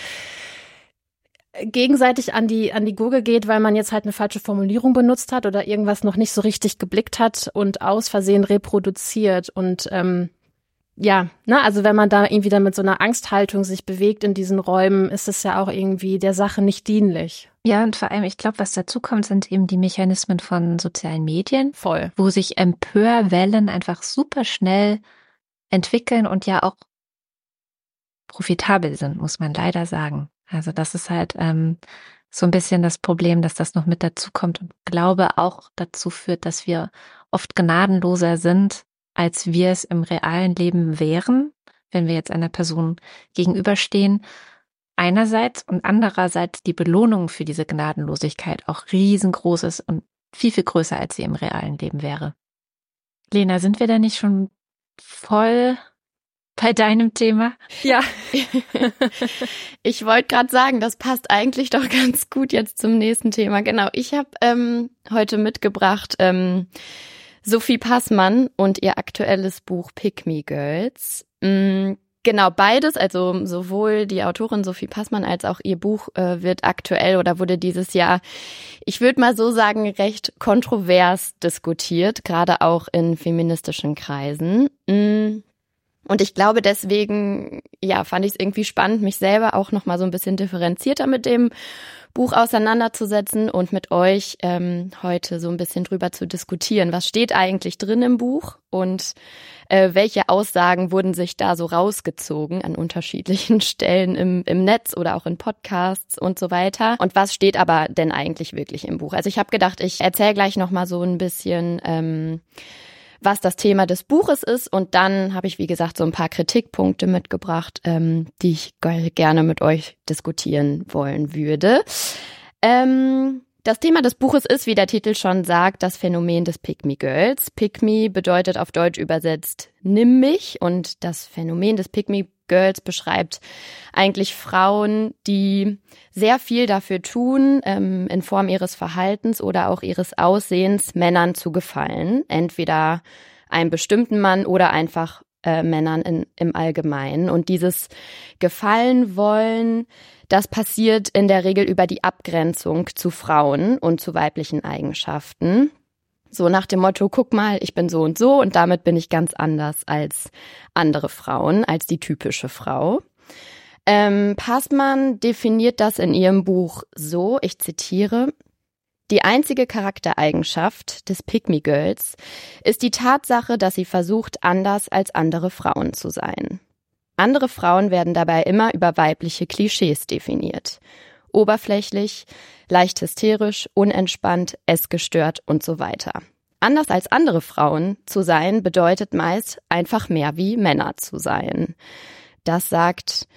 Speaker 1: gegenseitig an die, an die Gurgel geht, weil man jetzt halt eine falsche Formulierung benutzt hat oder irgendwas noch nicht so richtig geblickt hat und aus Versehen reproduziert. Und ähm, ja, ne, also wenn man da irgendwie dann mit so einer Angsthaltung sich bewegt in diesen Räumen, ist es ja auch irgendwie der Sache nicht dienlich.
Speaker 2: Ja, und vor allem, ich glaube, was dazu kommt, sind eben die Mechanismen von sozialen Medien.
Speaker 1: Voll.
Speaker 2: Wo sich Empörwellen einfach super schnell entwickeln und ja auch profitabel sind, muss man leider sagen. Also das ist halt ähm, so ein bisschen das Problem, dass das noch mit dazu kommt und glaube auch dazu führt, dass wir oft gnadenloser sind, als wir es im realen Leben wären, wenn wir jetzt einer Person gegenüberstehen. Einerseits und andererseits die Belohnung für diese Gnadenlosigkeit auch riesengroß ist und viel, viel größer, als sie im realen Leben wäre. Lena, sind wir da nicht schon voll bei deinem Thema?
Speaker 4: Ja. (laughs) ich wollte gerade sagen, das passt eigentlich doch ganz gut jetzt zum nächsten Thema. Genau, ich habe ähm, heute mitgebracht ähm, Sophie Passmann und ihr aktuelles Buch Pick Me Girls. Mhm, genau, beides, also sowohl die Autorin Sophie Passmann als auch ihr Buch äh, wird aktuell oder wurde dieses Jahr, ich würde mal so sagen, recht kontrovers diskutiert, gerade auch in feministischen Kreisen. Mhm. Und ich glaube, deswegen, ja, fand ich es irgendwie spannend, mich selber auch nochmal so ein bisschen differenzierter mit dem Buch auseinanderzusetzen und mit euch ähm, heute so ein bisschen drüber zu diskutieren. Was steht eigentlich drin im Buch und äh, welche Aussagen wurden sich da so rausgezogen an unterschiedlichen (laughs) Stellen im, im Netz oder auch in Podcasts und so weiter? Und was steht aber denn eigentlich wirklich im Buch? Also ich habe gedacht, ich erzähle gleich noch mal so ein bisschen. Ähm, was das Thema des Buches ist. Und dann habe ich, wie gesagt, so ein paar Kritikpunkte mitgebracht, ähm, die ich gerne mit euch diskutieren wollen würde. Ähm, das Thema des Buches ist, wie der Titel schon sagt, das Phänomen des Pygmy Girls. Pygmy bedeutet auf Deutsch übersetzt nimm mich und das Phänomen des Pygmy Girls beschreibt eigentlich Frauen, die sehr viel dafür tun, ähm, in Form ihres Verhaltens oder auch ihres Aussehens Männern zu gefallen. Entweder einem bestimmten Mann oder einfach äh, Männern in, im Allgemeinen. Und dieses Gefallen wollen, das passiert in der Regel über die Abgrenzung zu Frauen und zu weiblichen Eigenschaften. So nach dem Motto, guck mal, ich bin so und so und damit bin ich ganz anders als andere Frauen, als die typische Frau. Ähm, Passmann definiert das in ihrem Buch so, ich zitiere, die einzige Charaktereigenschaft des Pygmy Girls ist die Tatsache, dass sie versucht, anders als andere Frauen zu sein. Andere Frauen werden dabei immer über weibliche Klischees definiert. Oberflächlich, leicht hysterisch, unentspannt, essgestört und so weiter. Anders als andere Frauen zu sein bedeutet meist einfach mehr wie Männer zu sein. Das sagt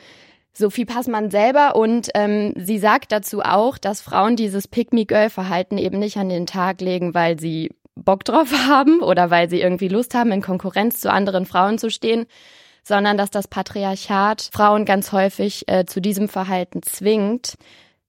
Speaker 4: Sophie Passmann selber und ähm, sie sagt dazu auch, dass Frauen dieses Pick-me-Girl-Verhalten eben nicht an den Tag legen, weil sie Bock drauf (laughs) haben oder weil sie irgendwie Lust haben, in Konkurrenz zu anderen Frauen zu stehen, sondern dass das Patriarchat Frauen ganz häufig äh, zu diesem Verhalten zwingt.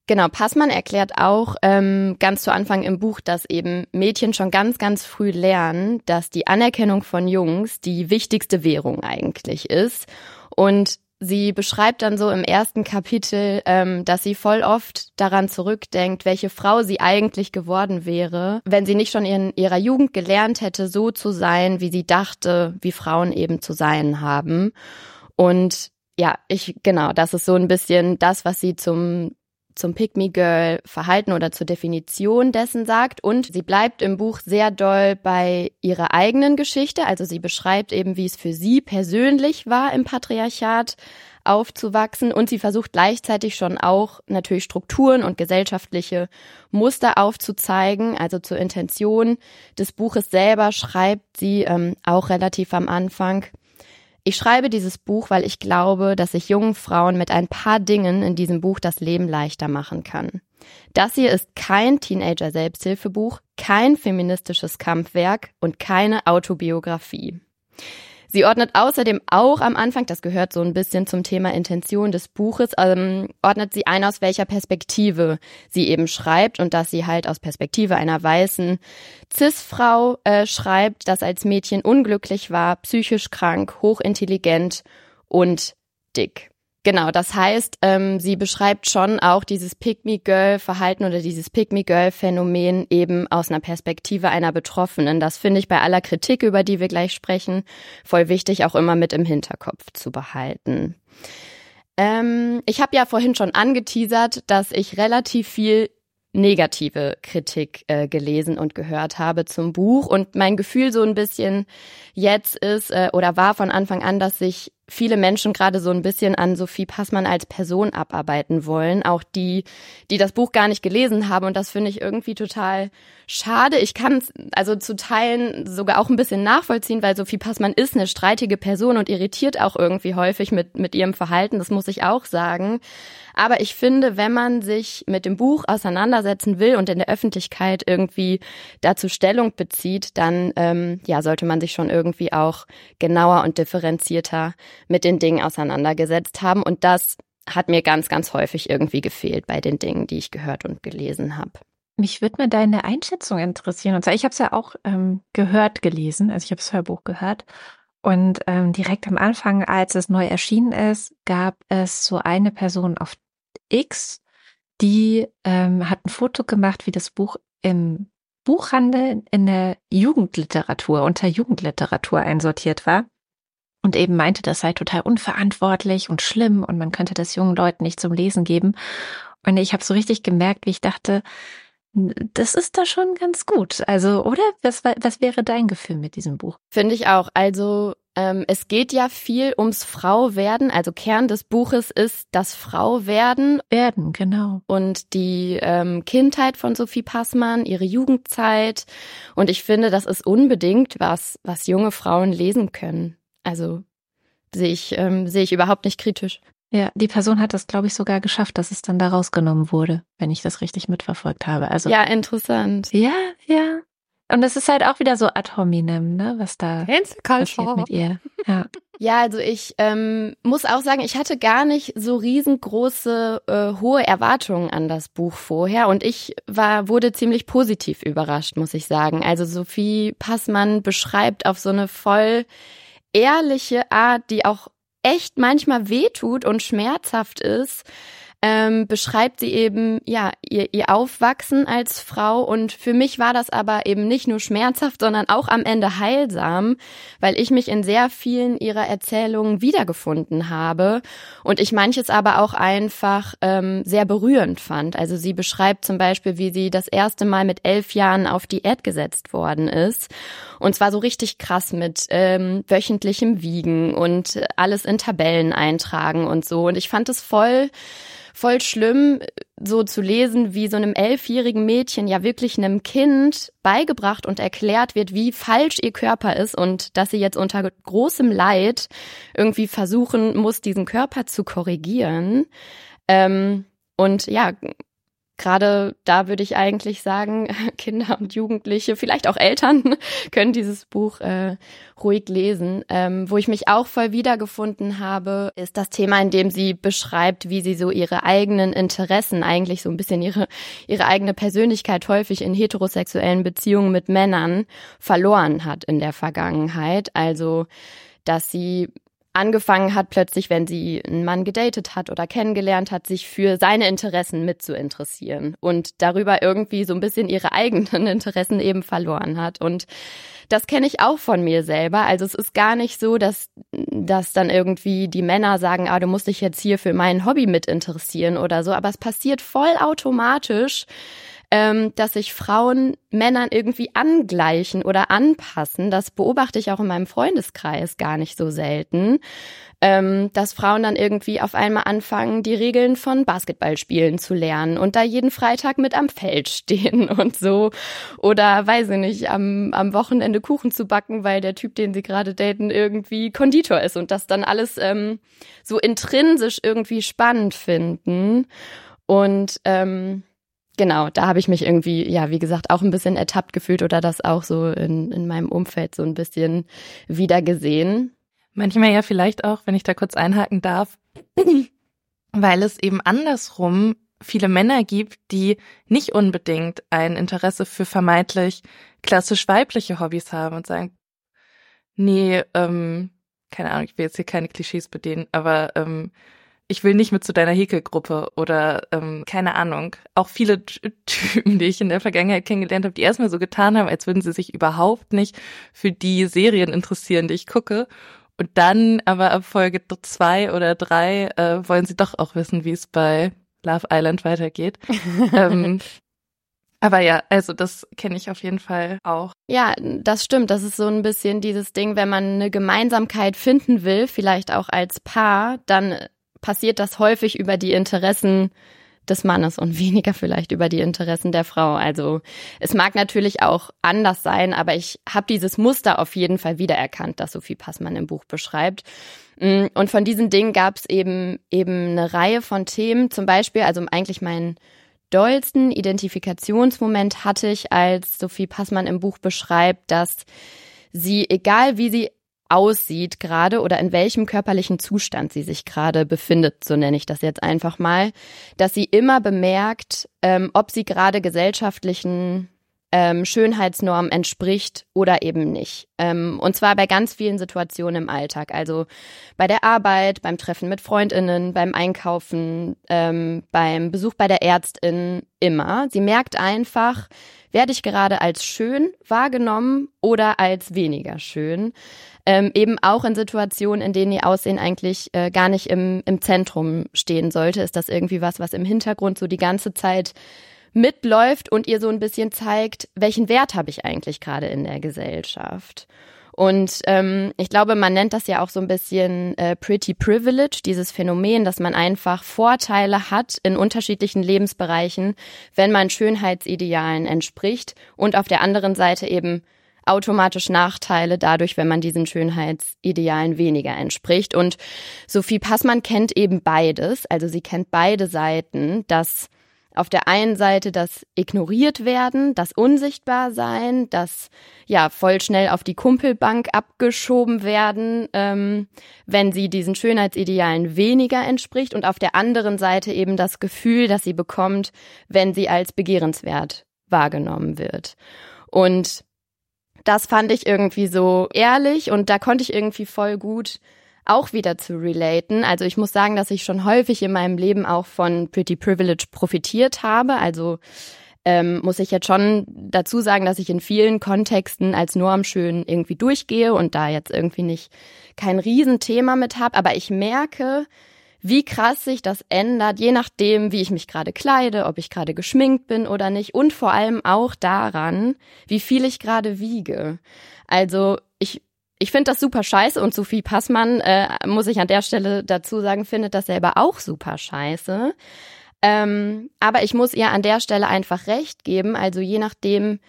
Speaker 4: Genau, Passmann erklärt auch ähm, ganz zu Anfang im Buch, dass eben Mädchen schon ganz, ganz früh lernen, dass die Anerkennung von Jungs die wichtigste Währung eigentlich ist. Und sie beschreibt dann so im ersten Kapitel, ähm, dass sie voll oft daran zurückdenkt, welche Frau sie eigentlich geworden wäre, wenn sie nicht schon in ihrer Jugend gelernt hätte, so zu sein, wie sie dachte, wie Frauen eben zu sein haben. Und ja, ich, genau, das ist so ein bisschen das, was sie zum zum Pick-Me-Girl-Verhalten oder zur Definition dessen sagt. Und sie bleibt im Buch sehr doll bei ihrer eigenen Geschichte. Also sie beschreibt eben, wie es für sie persönlich war, im Patriarchat aufzuwachsen. Und sie versucht gleichzeitig schon auch natürlich Strukturen und gesellschaftliche Muster aufzuzeigen. Also zur Intention des Buches selber schreibt sie ähm, auch relativ am Anfang. Ich schreibe dieses Buch, weil ich glaube, dass ich jungen Frauen mit ein paar Dingen in diesem Buch das Leben leichter machen kann. Das hier ist kein Teenager-Selbsthilfebuch, kein feministisches Kampfwerk und keine Autobiografie. Sie ordnet außerdem auch am Anfang, das gehört so ein bisschen zum Thema Intention des Buches, ähm, ordnet sie ein, aus welcher Perspektive sie eben schreibt und dass sie halt aus Perspektive einer weißen Cis-Frau äh, schreibt, das als Mädchen unglücklich war, psychisch krank, hochintelligent und dick. Genau, das heißt, ähm, sie beschreibt schon auch dieses Pick-me-Girl-Verhalten oder dieses Pick-me-Girl-Phänomen eben aus einer Perspektive einer Betroffenen. Das finde ich bei aller Kritik, über die wir gleich sprechen, voll wichtig, auch immer mit im Hinterkopf zu behalten. Ähm, ich habe ja vorhin schon angeteasert, dass ich relativ viel negative Kritik äh, gelesen und gehört habe zum Buch und mein Gefühl so ein bisschen jetzt ist äh, oder war von Anfang an, dass sich viele Menschen gerade so ein bisschen an Sophie Passmann als Person abarbeiten wollen, auch die, die das Buch gar nicht gelesen haben. Und das finde ich irgendwie total schade. Ich kann es also zu Teilen sogar auch ein bisschen nachvollziehen, weil Sophie Passmann ist eine streitige Person und irritiert auch irgendwie häufig mit, mit ihrem Verhalten. Das muss ich auch sagen. Aber ich finde, wenn man sich mit dem Buch auseinandersetzen will und in der Öffentlichkeit irgendwie dazu Stellung bezieht, dann ähm, ja sollte man sich schon irgendwie auch genauer und differenzierter mit den Dingen auseinandergesetzt haben. Und das hat mir ganz, ganz häufig irgendwie gefehlt bei den Dingen, die ich gehört und gelesen habe.
Speaker 2: Mich würde mir deine Einschätzung interessieren. Und zwar, ich habe es ja auch ähm, gehört, gelesen, also ich habe das Hörbuch gehört. Und ähm, direkt am Anfang, als es neu erschienen ist, gab es so eine Person auf X, die ähm, hat ein Foto gemacht, wie das Buch im Buchhandel in der Jugendliteratur, unter Jugendliteratur einsortiert war und eben meinte, das sei total unverantwortlich und schlimm und man könnte das jungen Leuten nicht zum Lesen geben. Und ich habe so richtig gemerkt, wie ich dachte, das ist da schon ganz gut. Also, oder? Was, was wäre dein Gefühl mit diesem Buch?
Speaker 4: Finde ich auch. Also, ähm, es geht ja viel ums Frauwerden. Also Kern des Buches ist das Frauwerden.
Speaker 2: Werden, genau.
Speaker 4: Und die ähm, Kindheit von Sophie Passmann, ihre Jugendzeit. Und ich finde, das ist unbedingt was, was junge Frauen lesen können. Also sehe ich, ähm, sehe ich überhaupt nicht kritisch.
Speaker 2: Ja, die Person hat das, glaube ich, sogar geschafft, dass es dann da rausgenommen wurde, wenn ich das richtig mitverfolgt habe. Also
Speaker 4: ja, interessant.
Speaker 2: Ja, ja. Und es ist halt auch wieder so ad hominem, ne, was da
Speaker 1: passiert
Speaker 2: mit ihr. Ja. (laughs)
Speaker 4: Ja, also ich ähm, muss auch sagen, ich hatte gar nicht so riesengroße äh, hohe Erwartungen an das Buch vorher und ich war wurde ziemlich positiv überrascht, muss ich sagen. Also Sophie Passmann beschreibt auf so eine voll ehrliche Art, die auch echt manchmal wehtut und schmerzhaft ist, ähm, beschreibt sie eben ja ihr, ihr Aufwachsen als Frau. Und für mich war das aber eben nicht nur schmerzhaft, sondern auch am Ende heilsam, weil ich mich in sehr vielen ihrer Erzählungen wiedergefunden habe und ich manches aber auch einfach ähm, sehr berührend fand. Also sie beschreibt zum Beispiel, wie sie das erste Mal mit elf Jahren auf Diät gesetzt worden ist. Und zwar so richtig krass mit ähm, wöchentlichem Wiegen und alles in Tabellen eintragen und so. Und ich fand es voll voll schlimm, so zu lesen, wie so einem elfjährigen Mädchen ja wirklich einem Kind beigebracht und erklärt wird, wie falsch ihr Körper ist und dass sie jetzt unter großem Leid irgendwie versuchen muss, diesen Körper zu korrigieren. Ähm, und ja, gerade da würde ich eigentlich sagen, (laughs) Kinder und Jugendliche, vielleicht auch Eltern, (laughs) können dieses Buch äh, ruhig lesen. Ähm, wo ich mich auch voll wiedergefunden habe, ist das Thema, in dem sie beschreibt, wie sie so ihre eigenen Interessen, eigentlich so ein bisschen ihre, ihre eigene Persönlichkeit häufig in heterosexuellen Beziehungen mit Männern verloren hat in der Vergangenheit. Also, dass sie angefangen hat, plötzlich, wenn sie einen Mann gedatet hat oder kennengelernt hat, sich für seine Interessen mit zu interessieren und darüber irgendwie so ein bisschen ihre eigenen (laughs) Interessen eben verloren hat. Und das kenne ich auch von mir selber. Also es ist gar nicht so, dass, dass dann irgendwie die Männer sagen, ah, du musst dich jetzt hier für mein Hobby mit interessieren oder so, aber es passiert voll automatisch, ähm, dass sich Frauen Männern irgendwie angleichen oder anpassen. Das beobachte ich auch in meinem Freundeskreis gar nicht so selten. Ähm, dass Frauen dann irgendwie auf einmal anfangen, die Regeln von Basketballspielen zu lernen und da jeden Freitag mit am Feld (laughs) stehen und so. Oder weiß ich nicht, am, am Wochenende Kuchen zu backen, weil der Typ, den sie gerade daten, irgendwie Konditor ist und das dann alles ähm, so intrinsisch irgendwie spannend finden. Und ähm, genau, da habe ich mich irgendwie, ja, wie gesagt, auch ein bisschen ertappt gefühlt oder das auch so in, in meinem Umfeld so ein bisschen wieder gesehen.
Speaker 3: Manchmal ja vielleicht auch, wenn ich da kurz einhaken darf, (clears throat) weil es eben andersrum viele Männer gibt, die nicht unbedingt ein Interesse für vermeintlich klassisch weibliche Hobbys haben und sagen, nee, ähm, keine Ahnung, ich will jetzt hier keine Klischees bedienen, aber ähm, ich will nicht mit zu deiner Häkelgruppe oder ähm, keine Ahnung. Auch viele Typen, die ich in der Vergangenheit kennengelernt habe, die erstmal so getan haben, als würden sie sich überhaupt nicht für die Serien interessieren, die ich gucke. Und dann aber ab Folge zwei oder drei äh, wollen sie doch auch wissen, wie es bei Love Island weitergeht. (laughs) ähm, aber ja, also das kenne ich auf jeden Fall auch.
Speaker 4: Ja, das stimmt. Das ist so ein bisschen dieses Ding, wenn man eine Gemeinsamkeit finden will, vielleicht auch als Paar, dann passiert das häufig über die Interessen des Mannes und (laughs) weniger vielleicht über die Interessen der Frau. Also es mag natürlich auch anders sein, aber ich habe dieses Muster auf jeden Fall wiedererkannt, das Sophie Passmann im Buch beschreibt. Mm, und von diesen Dingen gab es eben eben eine Reihe von Themen, zum Beispiel, also eigentlich mein dollsten Identifikationsmoment hatte ich, als Sophie Passmann im Buch beschreibt, dass sie, egal wie sie aussieht gerade oder in welchem körperlichen Zustand sie sich gerade befindet, so nenne ich das jetzt einfach mal, dass sie immer bemerkt, ähm, ob sie gerade gesellschaftlichen ähm, Schönheitsnormen entspricht oder eben nicht. Ähm, und zwar bei ganz vielen Situationen im Alltag. Also bei der Arbeit, beim Treffen mit Freundinnen, beim Einkaufen, ähm, beim Besuch bei der Ärztin, immer. Sie merkt einfach, werde ich gerade als schön wahrgenommen oder als weniger schön. Ähm, eben auch in Situationen, in denen ihr Aussehen eigentlich äh, gar nicht im, im Zentrum stehen sollte, ist das irgendwie was, was im Hintergrund so die ganze Zeit mitläuft und ihr so ein bisschen zeigt, welchen Wert habe ich eigentlich gerade in der Gesellschaft. Und ähm, ich glaube, man nennt das ja auch so ein bisschen äh, Pretty Privilege, dieses Phänomen, dass man einfach Vorteile hat in unterschiedlichen Lebensbereichen, wenn man Schönheitsidealen entspricht und auf der anderen Seite eben automatisch Nachteile dadurch, wenn man diesen Schönheitsidealen weniger entspricht. Und Sophie Passmann kennt eben beides. Also sie kennt beide Seiten, dass auf der einen Seite das ignoriert werden, das unsichtbar sein, das ja voll schnell auf die Kumpelbank abgeschoben werden, ähm, wenn sie diesen Schönheitsidealen weniger entspricht und auf der anderen Seite eben das Gefühl, das sie bekommt, wenn sie als begehrenswert wahrgenommen wird. Und das fand ich irgendwie so ehrlich und da konnte ich irgendwie voll gut auch wieder zu relaten. Also ich muss sagen, dass ich schon häufig in meinem Leben auch von Pretty Privilege profitiert habe. Also ähm, muss ich jetzt schon dazu sagen, dass ich in vielen Kontexten als normschön irgendwie durchgehe und da jetzt irgendwie nicht kein Riesenthema mit habe. Aber ich merke, wie krass sich das ändert, je nachdem, wie ich mich gerade kleide, ob ich gerade geschminkt bin oder nicht und vor allem auch daran, wie viel ich gerade wiege. Also ich ich finde das super scheiße und Sophie Passmann, äh, muss ich an der Stelle dazu sagen, findet das selber auch super scheiße. Ähm, aber ich muss ihr an der Stelle einfach recht geben. Also je nachdem,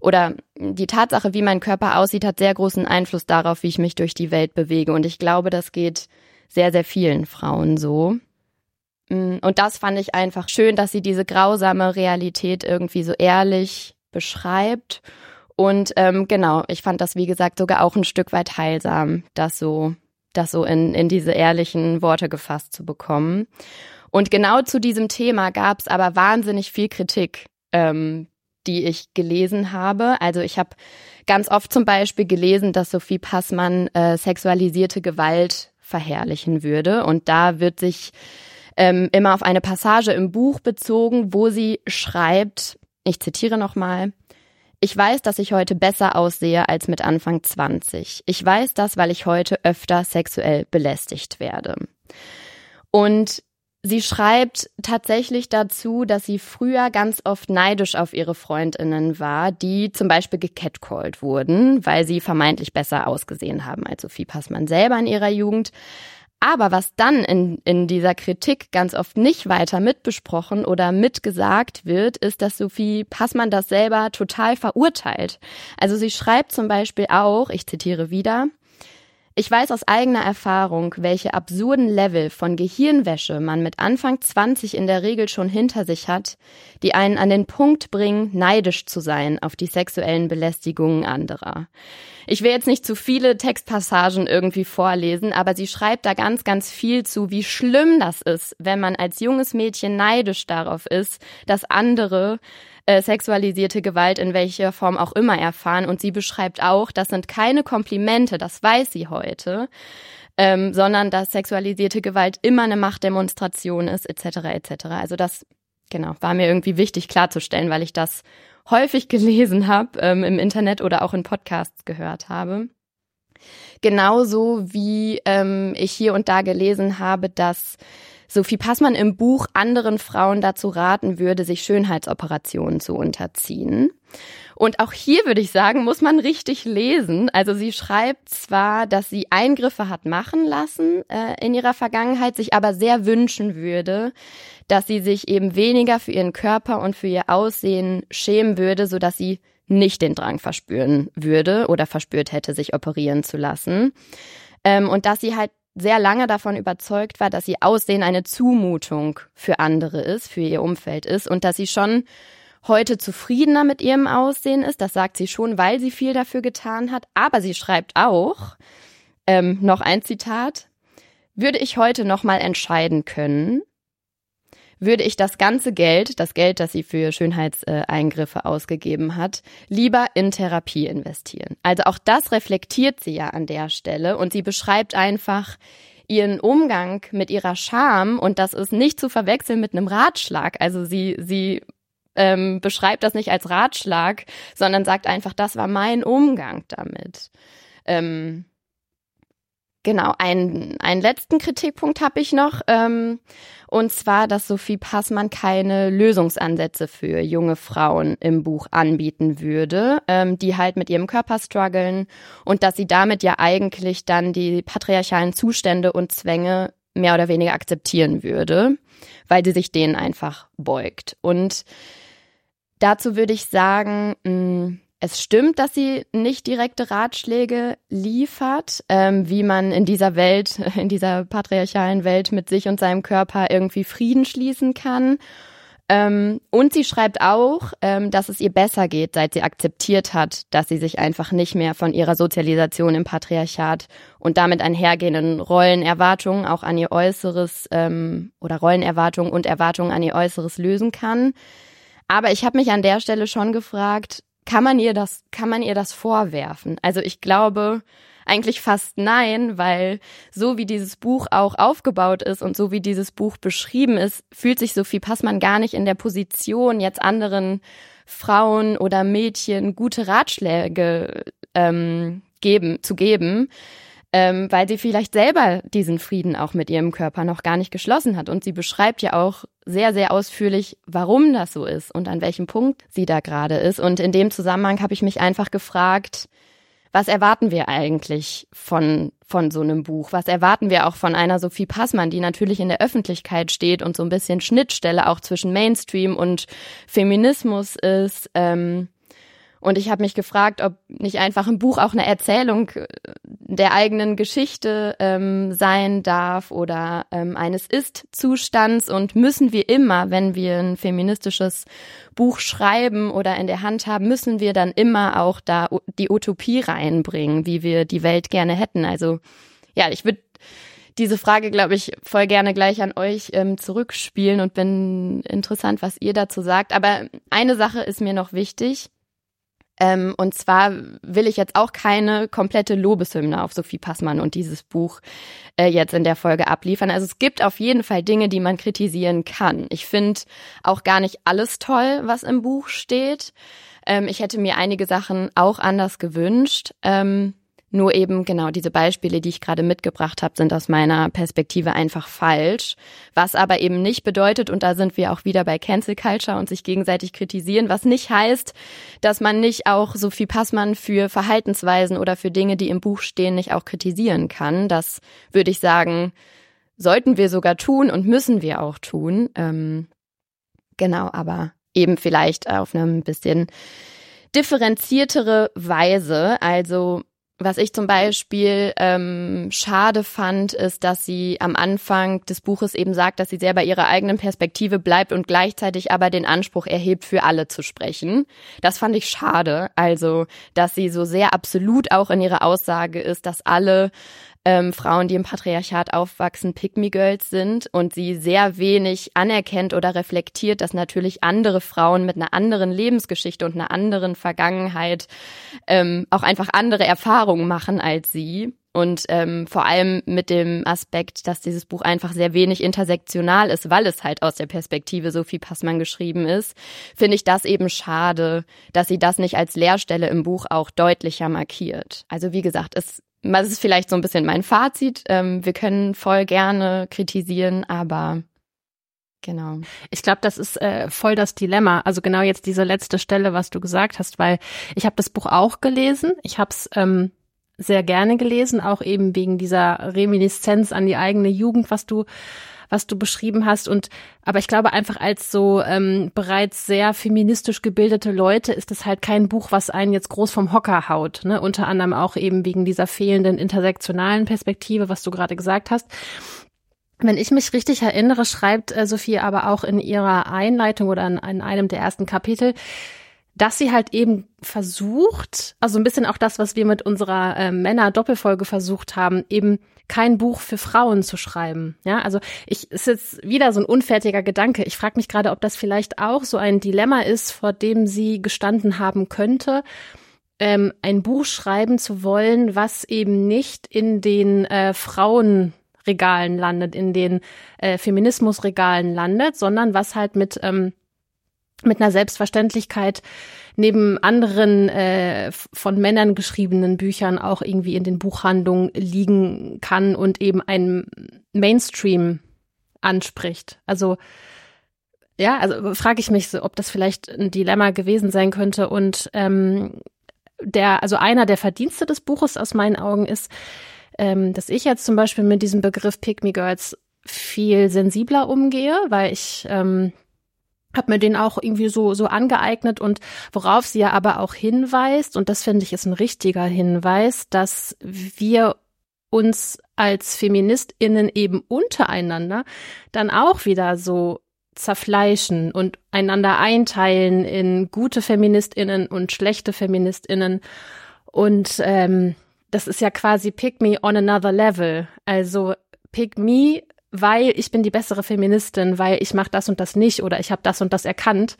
Speaker 4: oder die Tatsache, wie mein Körper aussieht, hat sehr großen Einfluss darauf, wie ich mich durch die Welt bewege. Und ich glaube, das geht sehr, sehr vielen Frauen so. Mm, und das fand ich einfach schön, dass sie diese grausame Realität irgendwie so ehrlich beschreibt und ähm, genau, ich fand das, wie gesagt, sogar auch ein Stück weit heilsam, das so, das so in, in diese ehrlichen Worte gefasst zu bekommen. Und genau zu diesem Thema gab es aber wahnsinnig viel Kritik, ähm, die ich gelesen habe. Also ich habe ganz oft zum Beispiel gelesen, dass Sophie Passmann äh, sexualisierte Gewalt verherrlichen würde. Und da wird sich ähm, immer auf eine Passage im Buch bezogen, wo sie schreibt, ich zitiere nochmal, ich weiß, dass ich heute besser aussehe als mit Anfang 20. Ich weiß das, weil ich heute öfter sexuell belästigt werde. Und sie schreibt tatsächlich dazu, dass sie früher ganz oft neidisch auf ihre Freundinnen war, die zum Beispiel gecatcalled wurden, weil sie vermeintlich besser ausgesehen haben als Sophie Passmann selber in ihrer Jugend. Aber was dann in, in dieser Kritik ganz oft nicht weiter mitbesprochen oder mitgesagt wird, ist, dass Sophie Passmann das selber total verurteilt. Also sie schreibt zum Beispiel auch, ich zitiere wieder, ich weiß aus eigener Erfahrung, welche absurden Level von Gehirnwäsche man mit Anfang 20 in der Regel schon hinter sich hat, die einen an den Punkt bringen, neidisch zu sein auf die sexuellen Belästigungen anderer. Ich will jetzt nicht zu viele Textpassagen irgendwie vorlesen, aber sie schreibt da ganz, ganz viel zu, wie schlimm das ist, wenn man als junges Mädchen neidisch darauf ist, dass andere äh, sexualisierte Gewalt in welcher Form auch immer erfahren. Und sie beschreibt auch, das sind keine Komplimente, das weiß sie heute, ähm, sondern dass sexualisierte Gewalt immer eine Machtdemonstration ist, etc. etc. Also das, genau, war mir irgendwie wichtig klarzustellen, weil ich das häufig (laughs) gelesen habe, ähm, im Internet oder auch in Podcasts gehört habe. Genauso wie ähm, ich hier und da gelesen habe, dass Sophie Passmann im Buch anderen Frauen dazu raten würde, sich Schönheitsoperationen zu unterziehen. Und auch hier würde ich sagen, muss man richtig lesen. Also sie schreibt zwar, dass sie Eingriffe hat machen lassen äh, in ihrer Vergangenheit, sich aber sehr wünschen würde, dass sie sich eben weniger für ihren Körper und für ihr Aussehen schämen würde, so dass sie nicht den Drang verspüren würde oder verspürt hätte, sich operieren zu lassen. Ähm, und dass sie halt sehr lange davon überzeugt war, dass ihr Aussehen eine Zumutung für andere ist, für ihr Umfeld ist und dass sie schon heute zufriedener mit ihrem Aussehen ist. Das sagt sie schon, weil sie viel dafür getan hat. Aber sie schreibt auch, ähm, noch ein Zitat, würde ich heute nochmal entscheiden können, würde ich das ganze Geld, das Geld, das sie für Schönheitseingriffe ausgegeben hat, lieber in Therapie investieren. Also auch das reflektiert sie ja an der Stelle und sie beschreibt einfach ihren Umgang mit ihrer Scham und das ist nicht zu verwechseln mit einem Ratschlag. Also sie, sie ähm, beschreibt das nicht als Ratschlag, sondern sagt einfach, das war mein Umgang damit. Ähm, Genau, ein, einen letzten Kritikpunkt habe ich noch. Ähm, und zwar, dass Sophie Passmann keine Lösungsansätze für junge Frauen im Buch anbieten würde, ähm, die halt mit ihrem Körper strugglen und dass sie damit ja eigentlich dann die patriarchalen Zustände und Zwänge mehr oder weniger akzeptieren würde, weil sie sich denen einfach beugt. Und dazu würde ich sagen, mh, mm, es stimmt, dass sie nicht direkte Ratschläge liefert, ähm, wie man in dieser Welt, (laughs) in dieser patriarchalen Welt mit sich und seinem Körper irgendwie Frieden schließen kann. Ähm, und sie schreibt auch, ähm, dass es ihr besser geht, seit sie akzeptiert hat, dass sie sich einfach nicht mehr von ihrer Sozialisation im Patriarchat und damit einhergehenden Rollenerwartungen auch an ihr Äußeres ähm, oder Rollenerwartungen und Erwartungen an ihr Äußeres lösen kann. Aber ich habe mich an der Stelle schon gefragt, kann man ihr das, kann man ihr das vorwerfen? Also ich glaube eigentlich fast nein, weil so wie dieses Buch auch aufgebaut ist und so wie dieses Buch beschrieben ist, fühlt sich Sophie Passmann gar nicht in der Position, jetzt anderen Frauen oder Mädchen gute Ratschläge ähm, geben, zu geben ähm, weil sie vielleicht selber diesen Frieden auch mit ihrem Körper noch gar nicht geschlossen hat. Und sie beschreibt ja auch sehr, sehr ausführlich, warum das so ist und an welchem Punkt sie da gerade ist. Und in dem Zusammenhang habe ich mich einfach gefragt, was erwarten wir eigentlich von, von so einem Buch? Was erwarten wir auch von einer Sophie Passmann, die natürlich in der Öffentlichkeit steht und so ein bisschen Schnittstelle auch zwischen Mainstream und Feminismus ist? Ähm, und ich habe mich gefragt, ob nicht einfach ein Buch auch eine Erzählung äh, der eigenen Geschichte ähm, sein darf oder ähm, eines Ist-Zustands. Und müssen wir immer, wenn wir ein feministisches Buch schreiben oder in der Hand haben, müssen wir dann immer auch da die Utopie reinbringen, wie wir die Welt gerne hätten. Also ja, ich würde diese Frage, glaube ich, voll gerne gleich an euch ähm, zurückspielen und bin interessant, was ihr dazu sagt. Aber eine Sache ist mir noch wichtig. Ähm, und zwar will ich jetzt auch keine komplette Lobeshymne auf Sophie Passmann und dieses Buch äh, jetzt in der Folge abliefern. Also es gibt auf jeden Fall Dinge, die man kritisieren kann. Ich finde auch gar nicht alles toll, was im Buch steht. Ähm, ich hätte mir einige Sachen auch anders gewünscht. Ähm, nur eben genau diese Beispiele, die ich gerade mitgebracht habe, sind aus meiner Perspektive einfach falsch. Was aber eben nicht bedeutet, und da sind wir auch wieder bei Cancel Culture und sich gegenseitig kritisieren, was nicht heißt, dass man nicht auch Sophie Passmann für Verhaltensweisen oder für Dinge, die im Buch stehen, nicht auch kritisieren kann. Das würde ich sagen, sollten wir sogar tun und müssen wir auch tun. Ähm, genau, aber eben vielleicht auf einem bisschen differenziertere Weise. Also was ich zum Beispiel ähm, schade fand, ist, dass sie am Anfang des Buches eben sagt, dass sie sehr bei ihrer eigenen Perspektive bleibt und gleichzeitig aber den Anspruch erhebt, für alle zu sprechen. Das fand ich schade. Also, dass sie so sehr absolut auch in ihrer Aussage ist, dass alle ähm, Frauen, die im Patriarchat aufwachsen, Pygmy Girls sind und sie sehr wenig anerkennt oder reflektiert, dass natürlich andere Frauen mit einer anderen Lebensgeschichte und einer anderen Vergangenheit ähm, auch einfach andere Erfahrungen machen als sie. Und ähm, vor allem mit dem Aspekt, dass dieses Buch einfach sehr wenig intersektional ist, weil es halt aus der Perspektive Sophie Passmann geschrieben ist, finde ich das eben schade, dass sie das nicht als Lehrstelle im Buch auch deutlicher markiert. Also wie gesagt, es das ist vielleicht so ein bisschen mein Fazit. Ähm, wir können voll gerne kritisieren, aber Genau.
Speaker 1: Ich glaube, das ist äh, voll das Dilemma. Also genau jetzt diese letzte Stelle, was du gesagt hast, weil ich habe das Buch auch gelesen. Ich habe es ähm, sehr gerne gelesen, auch eben wegen dieser Reminiszenz an die eigene Jugend, was du was du beschrieben hast. Und aber ich glaube einfach als so ähm, bereits sehr feministisch gebildete Leute ist es halt kein Buch, was einen jetzt groß vom Hocker haut. Ne? Unter anderem auch eben wegen dieser fehlenden intersektionalen Perspektive, was du gerade gesagt hast. Wenn ich mich richtig erinnere, schreibt äh, Sophie aber auch in ihrer Einleitung oder in, in einem der ersten Kapitel, dass sie halt eben versucht, also ein bisschen auch das, was wir mit unserer äh, Männer-Doppelfolge versucht haben, eben kein Buch für Frauen zu schreiben. Ja, also ich ist jetzt wieder so ein unfertiger Gedanke. Ich frage mich gerade, ob das vielleicht auch so ein Dilemma ist, vor dem sie gestanden haben könnte, ähm, ein Buch schreiben zu wollen, was eben nicht in den äh, Frauenregalen landet, in den äh, Feminismusregalen landet, sondern was halt mit ähm, mit einer Selbstverständlichkeit neben anderen äh, von Männern geschriebenen Büchern auch irgendwie in den Buchhandlungen liegen kann und eben einen Mainstream anspricht. Also ja, also frage ich mich so, ob das vielleicht ein Dilemma gewesen sein könnte. Und ähm, der, also einer der Verdienste des Buches aus meinen Augen ist, ähm, dass ich jetzt zum Beispiel mit diesem Begriff Pick Me Girls viel sensibler umgehe, weil ich ähm, habe mir den auch irgendwie so so angeeignet und worauf sie ja aber auch hinweist und das finde ich ist ein richtiger Hinweis, dass wir uns als Feministinnen eben untereinander dann auch wieder so zerfleischen und einander einteilen in gute Feministinnen und schlechte Feministinnen. Und ähm, das ist ja quasi pick me on another level. Also pick me weil ich bin die bessere Feministin, weil ich mache das und das nicht oder ich habe das und das erkannt.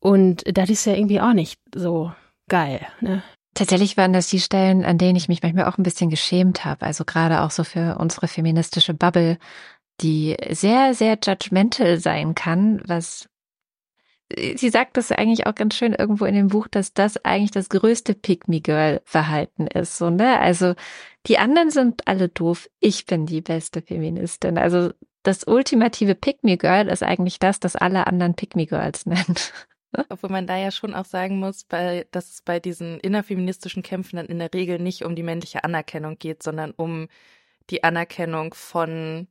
Speaker 1: Und das ist ja irgendwie auch nicht so geil. Ne?
Speaker 2: Tatsächlich waren das die Stellen, an denen ich mich manchmal auch ein bisschen geschämt habe. Also gerade auch so für unsere feministische Bubble, die sehr, sehr judgmental sein kann, was sie sagt das eigentlich auch ganz schön irgendwo in dem Buch, dass das eigentlich das größte Pick-me-Girl-Verhalten ist. So, ne? Also die anderen sind alle doof, ich bin die beste Feministin. Also das ultimative Pick-me-Girl ist eigentlich das, das alle anderen Pick-me-Girls nennen. (laughs)
Speaker 3: Obwohl man da ja schon auch sagen muss, bei, dass es bei diesen innerfeministischen Kämpfen dann in der Regel nicht um die männliche Anerkennung geht, sondern um die Anerkennung von,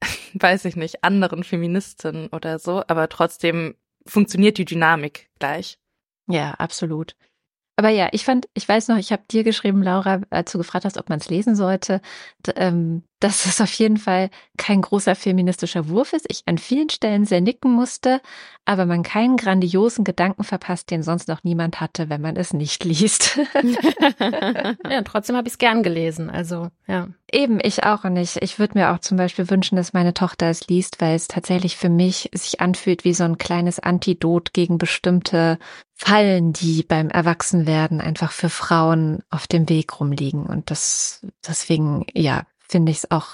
Speaker 3: (laughs) weiß ich nicht, anderen Feministinnen oder so. Aber trotzdem funktioniert die Dynamik gleich.
Speaker 2: Ja, absolut. Aber ja, ich fand, ich weiß noch, ich habe dir geschrieben, Laura, als du gefragt hast, ob man es lesen sollte, ähm, dass es auf jeden Fall kein großer feministischer Wurf ist. Ich an vielen Stellen sehr nicken musste, aber man keinen grandiosen Gedanken verpasst, den sonst noch niemand hatte, wenn man es nicht liest. (laughs)
Speaker 1: ja, trotzdem habe ich es gern gelesen. Also, ja.
Speaker 2: Eben, ich auch. Und ich, ich würde mir auch zum Beispiel wünschen, dass meine Tochter es liest, weil es tatsächlich für mich sich anfühlt wie so ein kleines Antidot gegen bestimmte Fallen, die beim Erwachsenwerden einfach für Frauen auf dem Weg rumliegen. Und das, deswegen, ja, finde ich es auch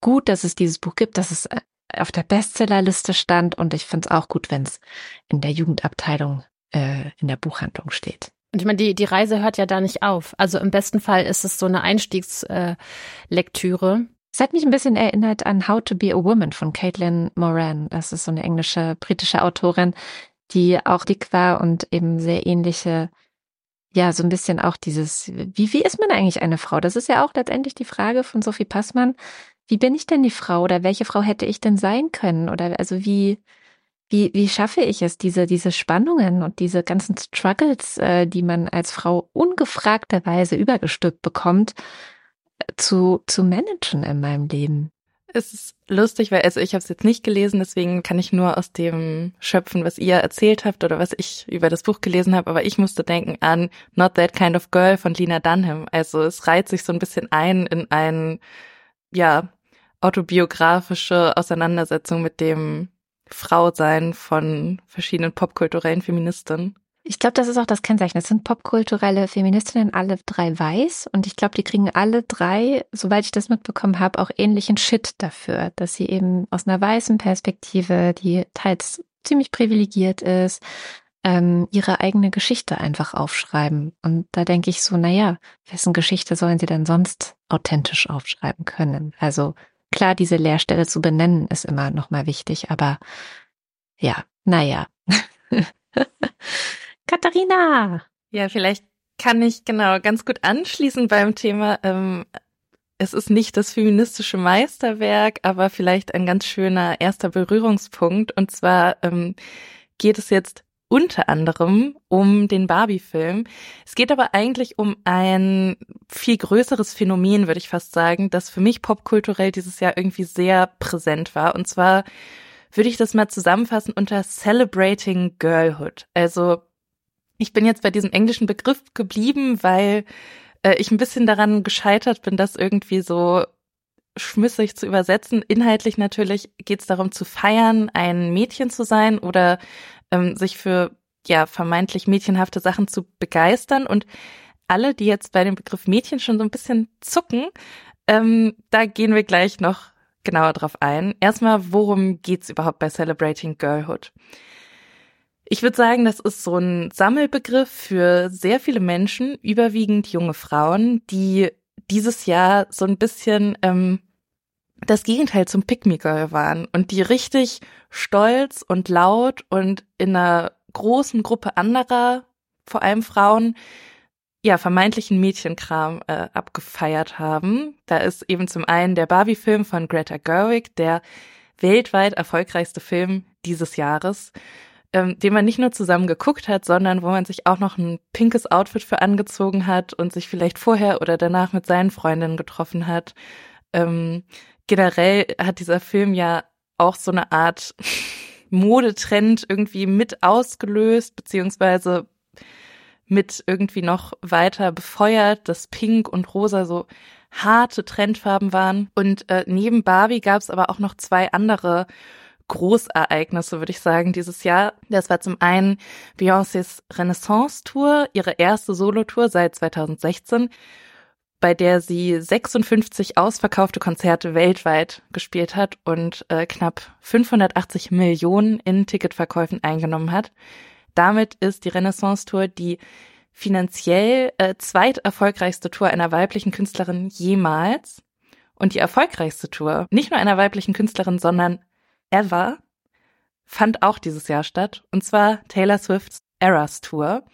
Speaker 2: gut, dass es dieses Buch gibt, dass es äh, auf der Bestsellerliste stand und ich finde es auch gut, wenn es in der Jugendabteilung äh, in der Buchhandlung steht.
Speaker 1: Und ich meine, die, die Reise hört ja da nicht auf. Also im besten Fall ist es so eine Einstiegslektüre. Äh,
Speaker 2: es hat mich ein bisschen erinnert an How to be a Woman von Caitlin Moran. Das ist so eine englische, britische Autorin, die auch dick war und eben sehr ähnliche ja, so ein bisschen auch dieses, wie, wie ist man eigentlich eine Frau? Das ist ja auch letztendlich die Frage von Sophie Passmann. Wie bin ich denn die Frau oder welche Frau hätte ich denn sein können? Oder also wie, wie, wie schaffe ich es, diese, diese Spannungen und diese ganzen Struggles, äh, die man als Frau ungefragterweise übergestülpt bekommt, äh, zu, zu managen in meinem Leben?
Speaker 3: Es ist lustig, weil also ich habe es jetzt nicht gelesen, deswegen kann ich nur aus dem schöpfen, was ihr erzählt habt oder was ich über das Buch gelesen habe. Aber ich musste denken an Not That Kind of Girl von Lina Dunham. Also es reiht sich so ein bisschen ein in ein ja autobiografische Auseinandersetzung mit dem Frausein von verschiedenen popkulturellen Feministinnen.
Speaker 2: Ich glaube, das ist auch das Kennzeichen. Das sind popkulturelle Feministinnen, alle drei weiß. Und ich glaube, die kriegen alle drei, soweit ich das mitbekommen habe, auch ähnlichen Shit dafür, dass sie eben aus einer weißen Perspektive, die teils ziemlich privilegiert ist, ähm, ihre eigene Geschichte einfach aufschreiben. Und da denke ich so, naja, wessen Geschichte sollen sie denn sonst authentisch aufschreiben können? Also klar, diese Leerstelle zu benennen ist immer nochmal wichtig, aber ja, naja. (laughs) Katharina.
Speaker 3: Ja, vielleicht kann ich genau ganz gut anschließen beim Thema. Ähm, es ist nicht das feministische Meisterwerk, aber vielleicht ein ganz schöner erster Berührungspunkt. Und zwar ähm, geht es jetzt unter anderem um den Barbie-Film. Es geht aber eigentlich um ein viel größeres Phänomen, würde ich fast sagen, das für mich popkulturell dieses Jahr irgendwie sehr präsent war. Und zwar würde ich das mal zusammenfassen unter Celebrating Girlhood. Also ich bin jetzt bei diesem englischen Begriff geblieben, weil äh, ich ein bisschen daran gescheitert bin, das irgendwie so schmissig zu übersetzen. Inhaltlich natürlich geht es darum zu feiern, ein Mädchen zu sein oder ähm, sich für ja vermeintlich mädchenhafte Sachen zu begeistern. Und alle, die jetzt bei dem Begriff Mädchen schon so ein bisschen zucken, ähm, da gehen wir gleich noch genauer drauf ein. Erstmal, worum geht's überhaupt bei Celebrating Girlhood? Ich würde sagen, das ist so ein Sammelbegriff für sehr viele Menschen, überwiegend junge Frauen, die dieses Jahr so ein bisschen ähm, das Gegenteil zum Pick Me Girl waren und die richtig stolz und laut und in einer großen Gruppe anderer, vor allem Frauen, ja, vermeintlichen Mädchenkram äh, abgefeiert haben. Da ist eben zum einen der Barbie-Film von Greta Gerwig, der weltweit erfolgreichste Film dieses Jahres, ähm, den man nicht nur zusammen geguckt hat, sondern wo man sich auch noch ein pinkes Outfit für angezogen hat und sich vielleicht vorher oder danach mit seinen Freundinnen getroffen hat. Ähm, generell hat dieser Film ja auch so eine Art (laughs) Modetrend irgendwie mit ausgelöst, beziehungsweise mit irgendwie noch weiter befeuert, dass Pink und Rosa so harte Trendfarben waren. Und äh, neben Barbie gab es aber auch noch zwei andere Großereignisse, würde ich sagen, dieses Jahr. Das war zum einen Beyoncés Renaissance-Tour, ihre erste Solotour seit 2016 bei der sie 56 ausverkaufte Konzerte weltweit gespielt hat und äh, knapp 580 Millionen in Ticketverkäufen eingenommen hat. Damit ist die Renaissance Tour die finanziell äh, zweiterfolgreichste Tour einer weiblichen Künstlerin jemals und die erfolgreichste Tour, nicht nur einer weiblichen Künstlerin, sondern ever, fand auch dieses Jahr statt, und zwar Taylor Swifts Eras Tour.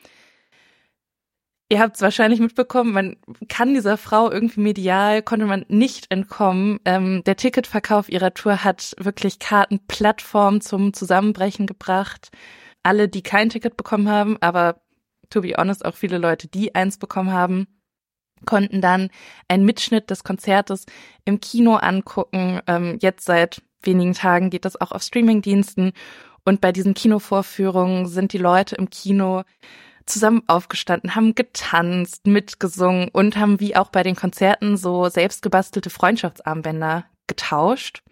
Speaker 3: Ihr habt es wahrscheinlich mitbekommen, man kann dieser Frau irgendwie medial, konnte man nicht entkommen. Ähm, der Ticketverkauf ihrer Tour hat wirklich Kartenplattform zum Zusammenbrechen gebracht. Alle, die kein Ticket bekommen haben, aber to be honest, auch viele Leute, die eins bekommen haben, konnten dann einen Mitschnitt des Konzertes im Kino angucken. Ähm, jetzt seit wenigen Tagen geht das auch auf Streamingdiensten. Und bei diesen Kinovorführungen sind die Leute im Kino zusammen aufgestanden, haben getanzt, mitgesungen und haben wie auch bei den Konzerten so selbstgebastelte Freundschaftsarmbänder getauscht.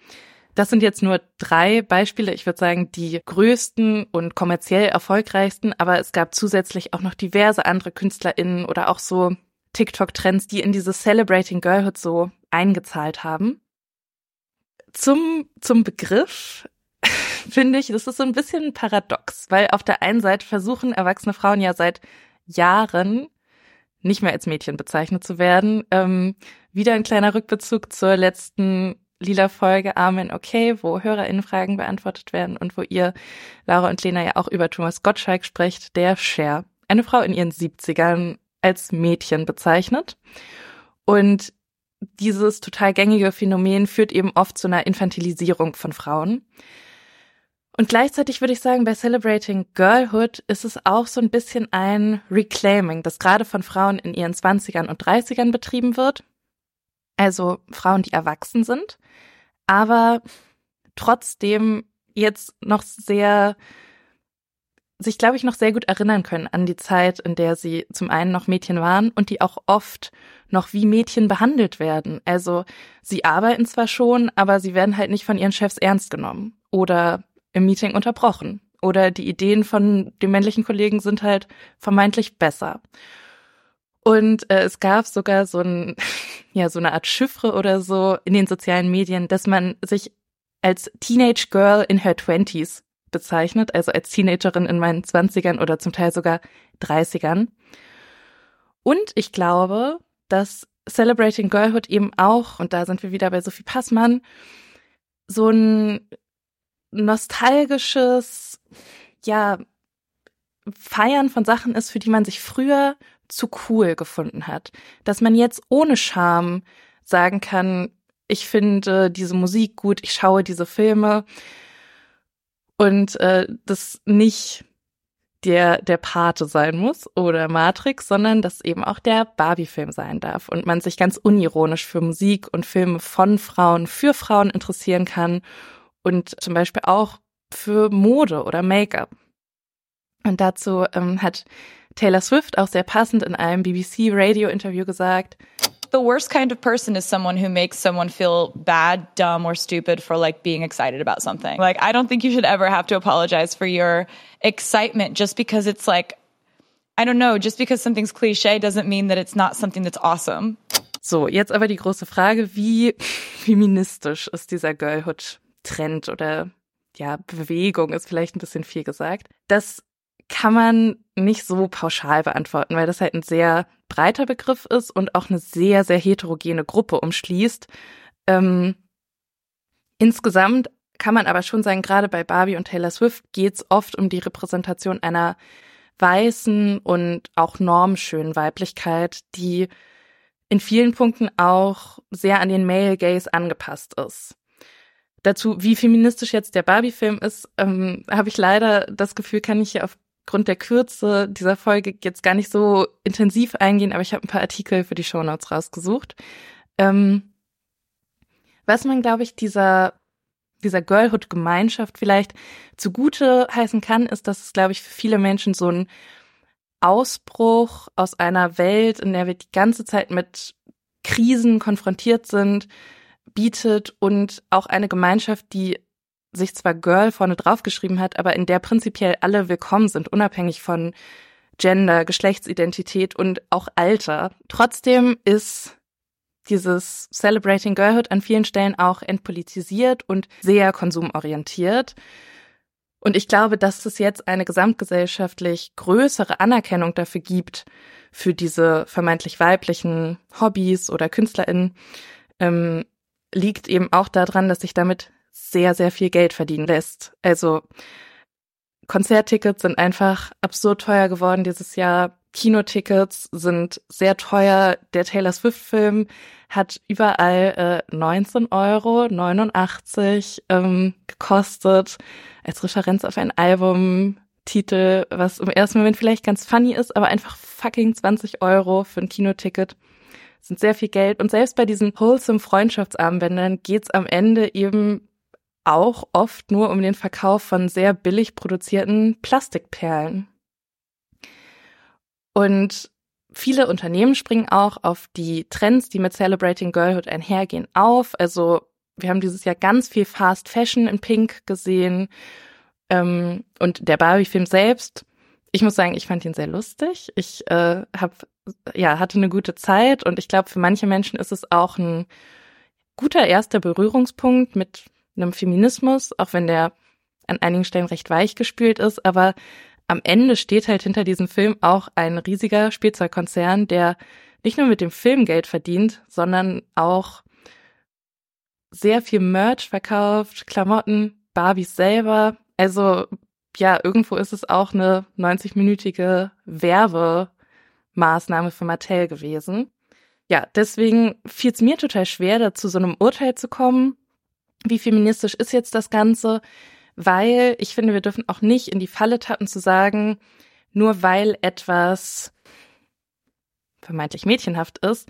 Speaker 3: Das sind jetzt nur drei Beispiele, ich würde sagen, die größten und kommerziell erfolgreichsten, aber es gab zusätzlich auch noch diverse andere KünstlerInnen oder auch so TikTok-Trends, die in dieses Celebrating Girlhood so eingezahlt haben. Zum, zum Begriff (laughs) finde ich, das ist so ein bisschen paradox, weil auf der einen Seite versuchen erwachsene Frauen ja seit Jahren nicht mehr als Mädchen bezeichnet zu werden. Ähm, wieder ein kleiner Rückbezug zur letzten lila Folge Amen Okay, wo HörerInnenfragen beantwortet werden und wo ihr, Laura und Lena, ja auch über Thomas Gottschalk sprecht, der Cher, eine Frau in ihren 70ern als Mädchen bezeichnet. Und dieses total gängige Phänomen führt eben oft zu einer Infantilisierung von Frauen. Und gleichzeitig würde ich sagen, bei Celebrating Girlhood ist es auch so ein bisschen ein Reclaiming, das gerade von Frauen in ihren 20ern und 30ern betrieben wird. Also Frauen, die erwachsen sind, aber trotzdem jetzt noch sehr, sich glaube ich noch sehr gut erinnern können an die Zeit, in der sie zum einen noch Mädchen waren und die auch oft noch wie Mädchen behandelt werden. Also sie arbeiten zwar schon, aber sie werden halt nicht von ihren Chefs ernst genommen oder im Meeting unterbrochen. Oder die Ideen von den männlichen Kollegen sind halt vermeintlich besser. Und äh, es gab sogar so ein, (laughs) ja, so eine Art Chiffre oder so in den sozialen Medien, dass man sich als Teenage Girl in her Twenties bezeichnet, also als Teenagerin in meinen Zwanzigern oder zum Teil sogar Dreißigern. Und ich glaube, dass Celebrating Girlhood eben auch, und da sind wir wieder bei Sophie Passmann, so ein nostalgisches, ja, Feiern von Sachen ist, für die man sich früher zu cool gefunden hat. Dass man jetzt ohne Scham sagen kann, ich finde diese Musik gut, ich schaue diese Filme und äh, das nicht der der Pate sein muss oder Matrix, sondern dass eben auch der Barbie-Film sein darf und man sich ganz unironisch für Musik und Filme von Frauen für Frauen interessieren kann und zum Beispiel auch für Mode oder Make-up. Und dazu ähm, hat Taylor Swift auch sehr passend in einem BBC Radio Interview gesagt,
Speaker 6: The worst kind of person is someone who makes someone feel bad, dumb, or stupid for like being excited about something. Like, I don't think you should ever have to apologize for your excitement just because it's like, I don't know, just because something's cliche doesn't mean that it's not something that's awesome.
Speaker 3: So, jetzt aber die große Frage, wie (laughs) feministisch ist dieser Girlhood Trend oder ja, Bewegung ist vielleicht ein bisschen viel gesagt. Das kann man nicht so pauschal beantworten, weil das halt ein sehr breiter Begriff ist und auch eine sehr, sehr heterogene Gruppe umschließt. Ähm, insgesamt kann man aber schon sagen, gerade bei Barbie und Taylor Swift geht es oft um die Repräsentation einer weißen und auch normschönen Weiblichkeit, die in vielen Punkten auch sehr an den Male Gaze angepasst ist. Dazu, wie feministisch jetzt der Barbie-Film ist, ähm, habe ich leider das Gefühl, kann ich hier aufgrund der Kürze dieser Folge jetzt gar nicht so intensiv eingehen, aber ich habe ein paar Artikel für die Shownotes rausgesucht. Ähm, was man, glaube ich, dieser dieser Girlhood-Gemeinschaft vielleicht zugute heißen kann, ist, dass es, glaube ich, für viele Menschen so ein Ausbruch aus einer Welt, in der wir die ganze Zeit mit Krisen konfrontiert sind, bietet und auch eine Gemeinschaft, die sich zwar Girl vorne draufgeschrieben hat, aber in der prinzipiell alle willkommen sind, unabhängig von Gender, Geschlechtsidentität und auch Alter. Trotzdem ist dieses Celebrating Girlhood an vielen Stellen auch entpolitisiert und sehr konsumorientiert. Und ich glaube, dass es jetzt eine gesamtgesellschaftlich größere Anerkennung dafür gibt, für diese vermeintlich weiblichen Hobbys oder KünstlerInnen, ähm, liegt eben auch daran, dass sich damit sehr, sehr viel Geld verdienen lässt. Also Konzerttickets sind einfach absurd teuer geworden dieses Jahr. Kinotickets sind sehr teuer. Der Taylor Swift-Film hat überall äh, 19,89 Euro ähm, gekostet als Referenz auf ein Albumtitel, was im ersten Moment vielleicht ganz funny ist, aber einfach fucking 20 Euro für ein Kinoticket sind sehr viel Geld. Und selbst bei diesen wholesome Freundschaftsarmbändern geht's am Ende eben auch oft nur um den Verkauf von sehr billig produzierten Plastikperlen. Und viele Unternehmen springen auch auf die Trends, die mit Celebrating Girlhood einhergehen, auf. Also wir haben dieses Jahr ganz viel Fast Fashion in Pink gesehen. Ähm, und der Barbie-Film selbst, ich muss sagen, ich fand ihn sehr lustig. Ich äh, hab, ja, hatte eine gute Zeit und ich glaube, für manche Menschen ist es auch ein guter erster Berührungspunkt mit einem Feminismus, auch wenn der an einigen Stellen recht weich gespült ist, aber am Ende steht halt hinter diesem Film auch ein riesiger Spielzeugkonzern, der nicht nur mit dem Film Geld verdient, sondern auch sehr viel Merch verkauft, Klamotten, Barbies selber. Also ja, irgendwo ist es auch eine 90-minütige Werbemaßnahme für Mattel gewesen. Ja, deswegen fiel es mir total schwer, da zu so einem Urteil zu kommen. Wie feministisch ist jetzt das Ganze? weil ich finde, wir dürfen auch nicht in die Falle tappen zu sagen, nur weil etwas vermeintlich mädchenhaft ist,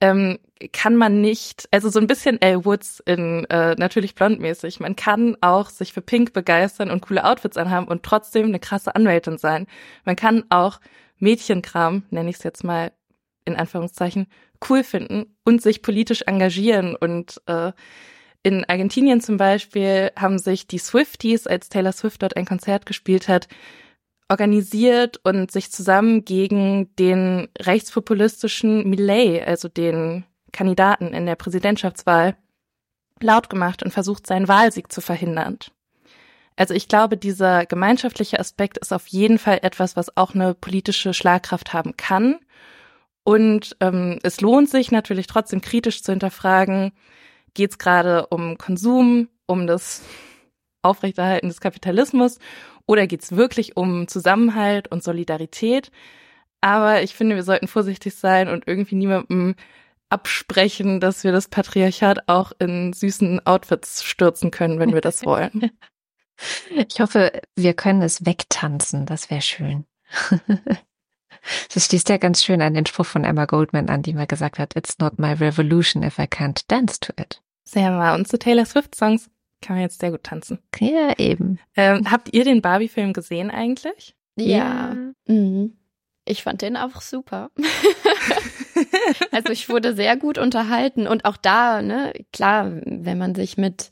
Speaker 3: ähm, kann man nicht, also so ein bisschen Elle Woods in äh, natürlich blondmäßig. Man kann auch sich für Pink begeistern und coole Outfits anhaben und trotzdem eine krasse Anwältin sein. Man kann auch Mädchenkram, nenne ich es jetzt mal in Anführungszeichen, cool finden und sich politisch engagieren und äh, in Argentinien zum Beispiel haben sich die Swifties, als Taylor Swift dort ein Konzert gespielt hat, organisiert und sich zusammen gegen den rechtspopulistischen Millet, also den Kandidaten in der Präsidentschaftswahl, laut gemacht und versucht, seinen Wahlsieg zu verhindern. Also ich glaube, dieser gemeinschaftliche Aspekt ist auf jeden Fall etwas, was auch eine politische Schlagkraft haben kann. Und ähm, es lohnt sich natürlich trotzdem kritisch zu hinterfragen, geht es gerade um Konsum, um das Aufrechterhalten des Kapitalismus oder geht es wirklich um Zusammenhalt und Solidarität? Aber ich finde, wir sollten vorsichtig sein und irgendwie niemandem absprechen, dass wir das Patriarchat auch in süßen Outfits stürzen können, wenn wir das (laughs) wollen.
Speaker 2: Ich hoffe, wir können es wegtanzen. Das wäre schön. (laughs) Das schließt ja ganz schön an den Spruch von Emma Goldman an, die mal gesagt hat, It's not my revolution if I can't dance to it.
Speaker 3: Sehr mal. Und zu Taylor Swift-Songs kann man jetzt sehr gut tanzen.
Speaker 2: Ja, eben.
Speaker 3: Ähm, habt ihr den Barbie-Film gesehen eigentlich?
Speaker 4: Ja. ja. Mhm. Ich fand den auch super. (laughs) (laughs) also ich wurde sehr gut unterhalten und auch da, ne, klar, wenn man sich mit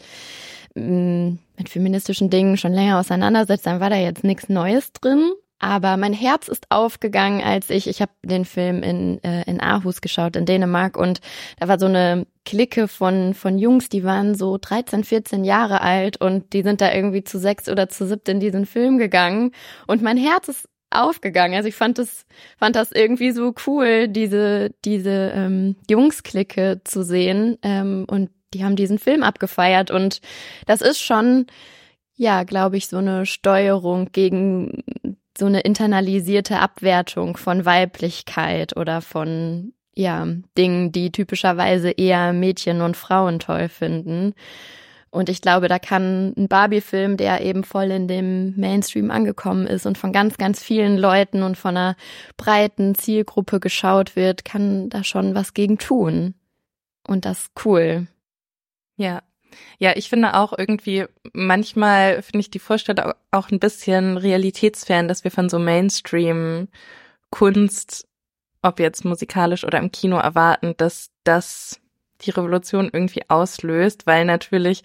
Speaker 4: mm, mit feministischen Dingen schon länger auseinandersetzt, dann war da jetzt nichts Neues drin. Aber mein Herz ist aufgegangen, als ich, ich habe den Film in, äh, in Aarhus geschaut, in Dänemark, und da war so eine Clique von, von Jungs, die waren so 13, 14 Jahre alt und die sind da irgendwie zu sechs oder zu siebt in diesen Film gegangen. Und mein Herz ist aufgegangen. Also ich fand das, fand das irgendwie so cool, diese, diese ähm, Jungs-Clique zu sehen. Ähm, und die haben diesen Film abgefeiert. Und das ist schon, ja, glaube ich, so eine Steuerung gegen so eine internalisierte Abwertung von Weiblichkeit oder von ja, Dingen, die typischerweise eher Mädchen und Frauen toll finden. Und ich glaube, da kann ein Barbie-Film, der eben voll in dem Mainstream angekommen ist und von ganz, ganz vielen Leuten und von einer breiten Zielgruppe geschaut wird, kann da schon was gegen tun. Und das cool.
Speaker 3: Ja, ja, ich finde auch irgendwie, manchmal finde ich die Vorstellung auch ein bisschen realitätsfern, dass wir von so Mainstream-Kunst, ob jetzt musikalisch oder im Kino, erwarten, dass das die Revolution irgendwie auslöst, weil natürlich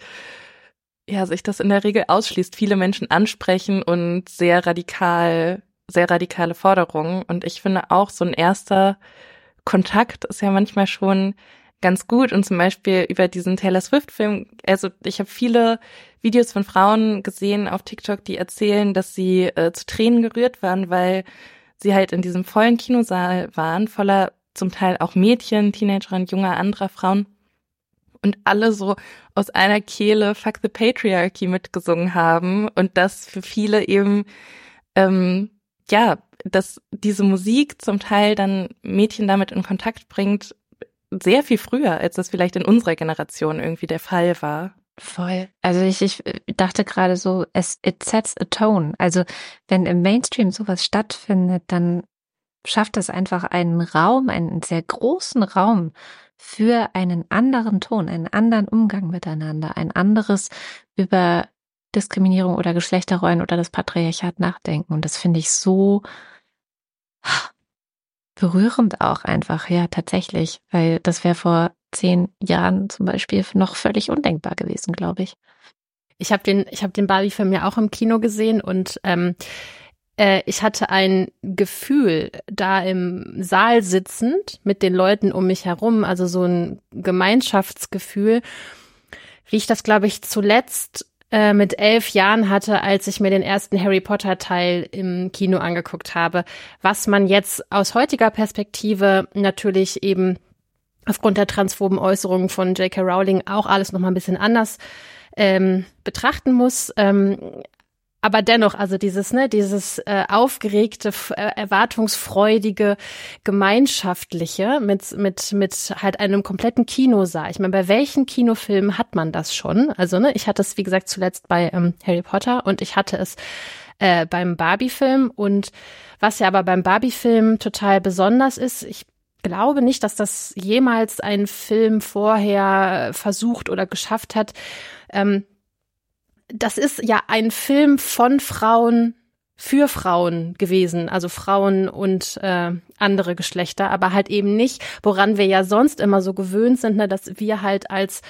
Speaker 3: ja sich das in der Regel ausschließt, viele Menschen ansprechen und sehr radikal, sehr radikale Forderungen. Und ich finde auch so ein erster Kontakt ist ja manchmal schon ganz gut und zum Beispiel über diesen Taylor Swift-Film, also ich habe viele Videos von Frauen gesehen auf TikTok, die erzählen, dass sie äh, zu Tränen gerührt waren, weil sie halt in diesem vollen Kinosaal waren, voller zum Teil auch Mädchen, Teenager und junger anderer Frauen und alle so aus einer Kehle Fuck the Patriarchy mitgesungen haben und das für viele eben ähm, ja, dass diese Musik zum Teil dann Mädchen damit in Kontakt bringt, sehr viel früher, als das vielleicht in unserer Generation irgendwie der Fall war.
Speaker 2: Voll. Also ich, ich dachte gerade so, es it sets a tone. Also wenn im Mainstream sowas stattfindet, dann schafft es einfach einen Raum, einen sehr großen Raum für einen anderen Ton, einen anderen Umgang miteinander, ein anderes über Diskriminierung oder Geschlechterrollen oder das Patriarchat nachdenken. Und das finde ich so berührend auch einfach, ja, tatsächlich, weil das wäre vor zehn Jahren zum Beispiel noch völlig undenkbar gewesen, glaube ich.
Speaker 1: Ich habe den, ich habe den Barbie-Film ja auch im Kino gesehen und ähm, äh, ich hatte ein Gefühl, da im Saal sitzend mit den Leuten um mich herum, also so ein Gemeinschaftsgefühl, wie ich das, glaube ich, zuletzt äh, mit elf Jahren hatte, als ich mir den ersten Harry Potter Teil im Kino angeguckt habe. Was man jetzt aus heutiger Perspektive natürlich eben aufgrund der transphoben Äußerungen von J.K. Rowling auch alles noch mal ein bisschen anders ähm, betrachten muss. Ähm, aber dennoch, also dieses, ne, dieses äh, aufgeregte, äh, erwartungsfreudige, gemeinschaftliche mit mit mit halt einem kompletten Kinosaal. Ich meine, bei welchen Kinofilmen hat man das schon? Also, ne, ich hatte es wie gesagt zuletzt bei ähm, Harry Potter und ich hatte es äh, beim Barbie-Film und was ja aber beim Barbie-Film total besonders ist, ich glaube nicht, dass das jemals ein Film vorher versucht oder geschafft hat. Ähm, das ist ja ein Film von Frauen für Frauen gewesen, also Frauen und äh, andere Geschlechter, aber halt eben nicht, woran wir ja sonst immer so gewöhnt sind, ne, dass wir halt als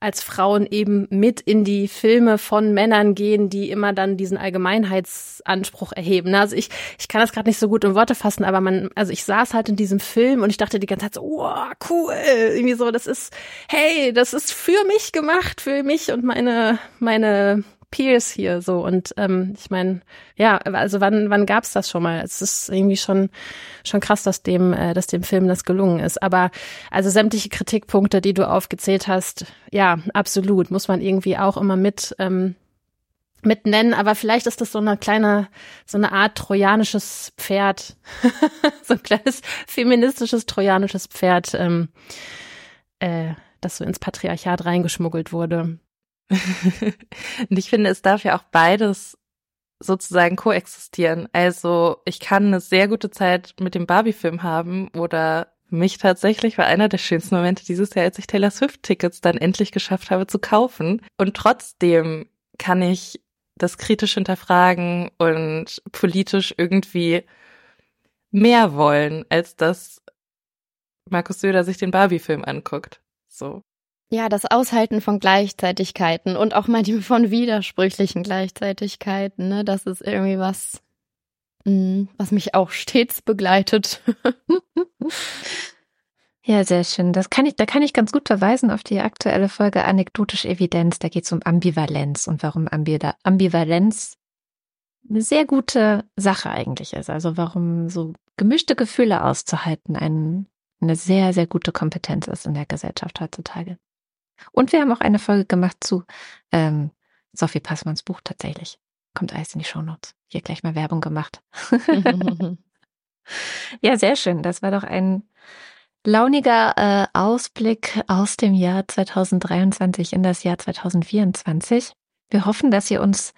Speaker 1: als Frauen eben mit in die Filme von Männern gehen, die immer dann diesen Allgemeinheitsanspruch erheben. Also ich, ich kann das gerade nicht so gut in Worte fassen, aber man, also ich saß halt in diesem Film und ich dachte die ganze Zeit so, oh, cool, irgendwie so, das ist, hey, das ist für mich gemacht, für mich und meine, meine Peers hier so und ähm, ich meine, ja, also wann wann gab's das schon mal? Es ist irgendwie schon schon krass, dass dem äh, dass dem Film das gelungen ist. Aber also sämtliche Kritikpunkte, die du aufgezählt hast, ja, absolut muss man irgendwie auch immer mit ähm, mit nennen, aber vielleicht ist das so eine kleine, so eine Art trojanisches Pferd, (laughs) so ein kleines feministisches trojanisches Pferd, ähm, äh, das so ins Patriarchat reingeschmuggelt wurde. (laughs)
Speaker 3: und ich finde, es darf ja auch beides sozusagen koexistieren. Also ich kann eine sehr gute Zeit mit dem Barbie-Film haben oder mich tatsächlich war einer der schönsten Momente dieses Jahr, als ich Taylor Swift-Tickets dann endlich geschafft habe zu kaufen. Und trotzdem kann ich das kritisch hinterfragen und politisch irgendwie mehr wollen, als dass Markus Söder sich den Barbie-Film anguckt. So.
Speaker 4: Ja, das Aushalten von Gleichzeitigkeiten und auch manchmal (laughs) von widersprüchlichen Gleichzeitigkeiten, ne? Das ist irgendwie was, mm, was mich auch stets begleitet. (laughs)
Speaker 2: Ja, sehr schön. Das kann ich, da kann ich ganz gut verweisen auf die aktuelle Folge Anekdotische Evidenz. Da geht es um Ambivalenz und warum Ambivalenz eine sehr gute Sache eigentlich ist. Also warum so gemischte Gefühle auszuhalten ein, eine sehr, sehr gute Kompetenz ist in der Gesellschaft heutzutage. Und wir haben auch eine Folge gemacht zu ähm, Sophie Passmanns Buch tatsächlich. Kommt alles in die Shownotes. Hier gleich mal Werbung gemacht. (laughs) ja, sehr schön. Das war doch ein launiger äh, Ausblick aus dem Jahr 2023 in das Jahr 2024. Wir hoffen, dass ihr uns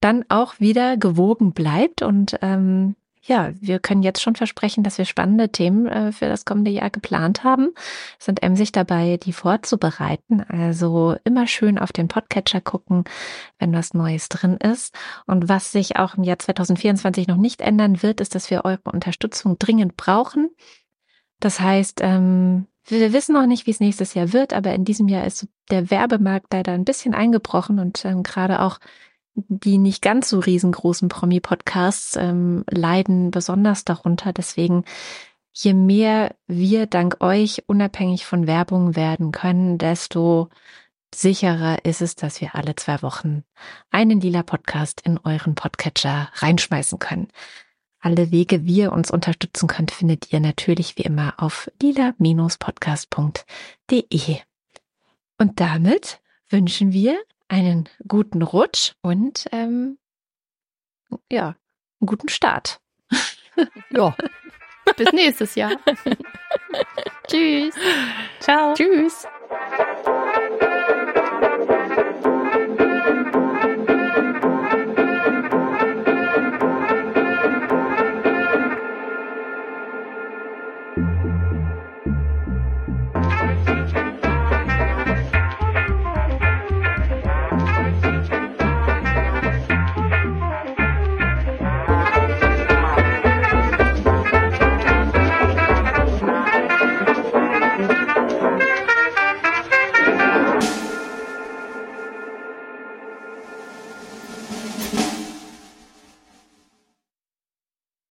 Speaker 2: dann auch wieder gewogen bleibt und ähm, ja, wir können jetzt schon versprechen, dass wir spannende Themen äh, für das kommende Jahr geplant haben. Sind emsig dabei, die vorzubereiten. Also immer schön auf den Podcatcher gucken, wenn was Neues drin ist. Und was sich auch im Jahr 2024 noch nicht ändern wird, ist, dass wir eure Unterstützung dringend brauchen. Das heißt, ähm, wir wissen noch nicht, wie es nächstes Jahr wird, aber in diesem Jahr ist der Werbemarkt leider ein bisschen eingebrochen und ähm, gerade auch die nicht ganz so riesengroßen Promi-Podcasts ähm, leiden besonders darunter. Deswegen, je mehr wir dank euch unabhängig von Werbung werden können, desto sicherer ist es, dass wir alle zwei Wochen einen lila Podcast in euren Podcatcher reinschmeißen können. Alle Wege, wie ihr uns unterstützen könnt, findet ihr natürlich wie immer auf lila-podcast.de. Und damit wünschen wir einen guten Rutsch und ähm, ja, einen guten Start. (laughs)
Speaker 4: ja. Bis nächstes Jahr. (laughs) Tschüss.
Speaker 3: Ciao.
Speaker 4: Tschüss.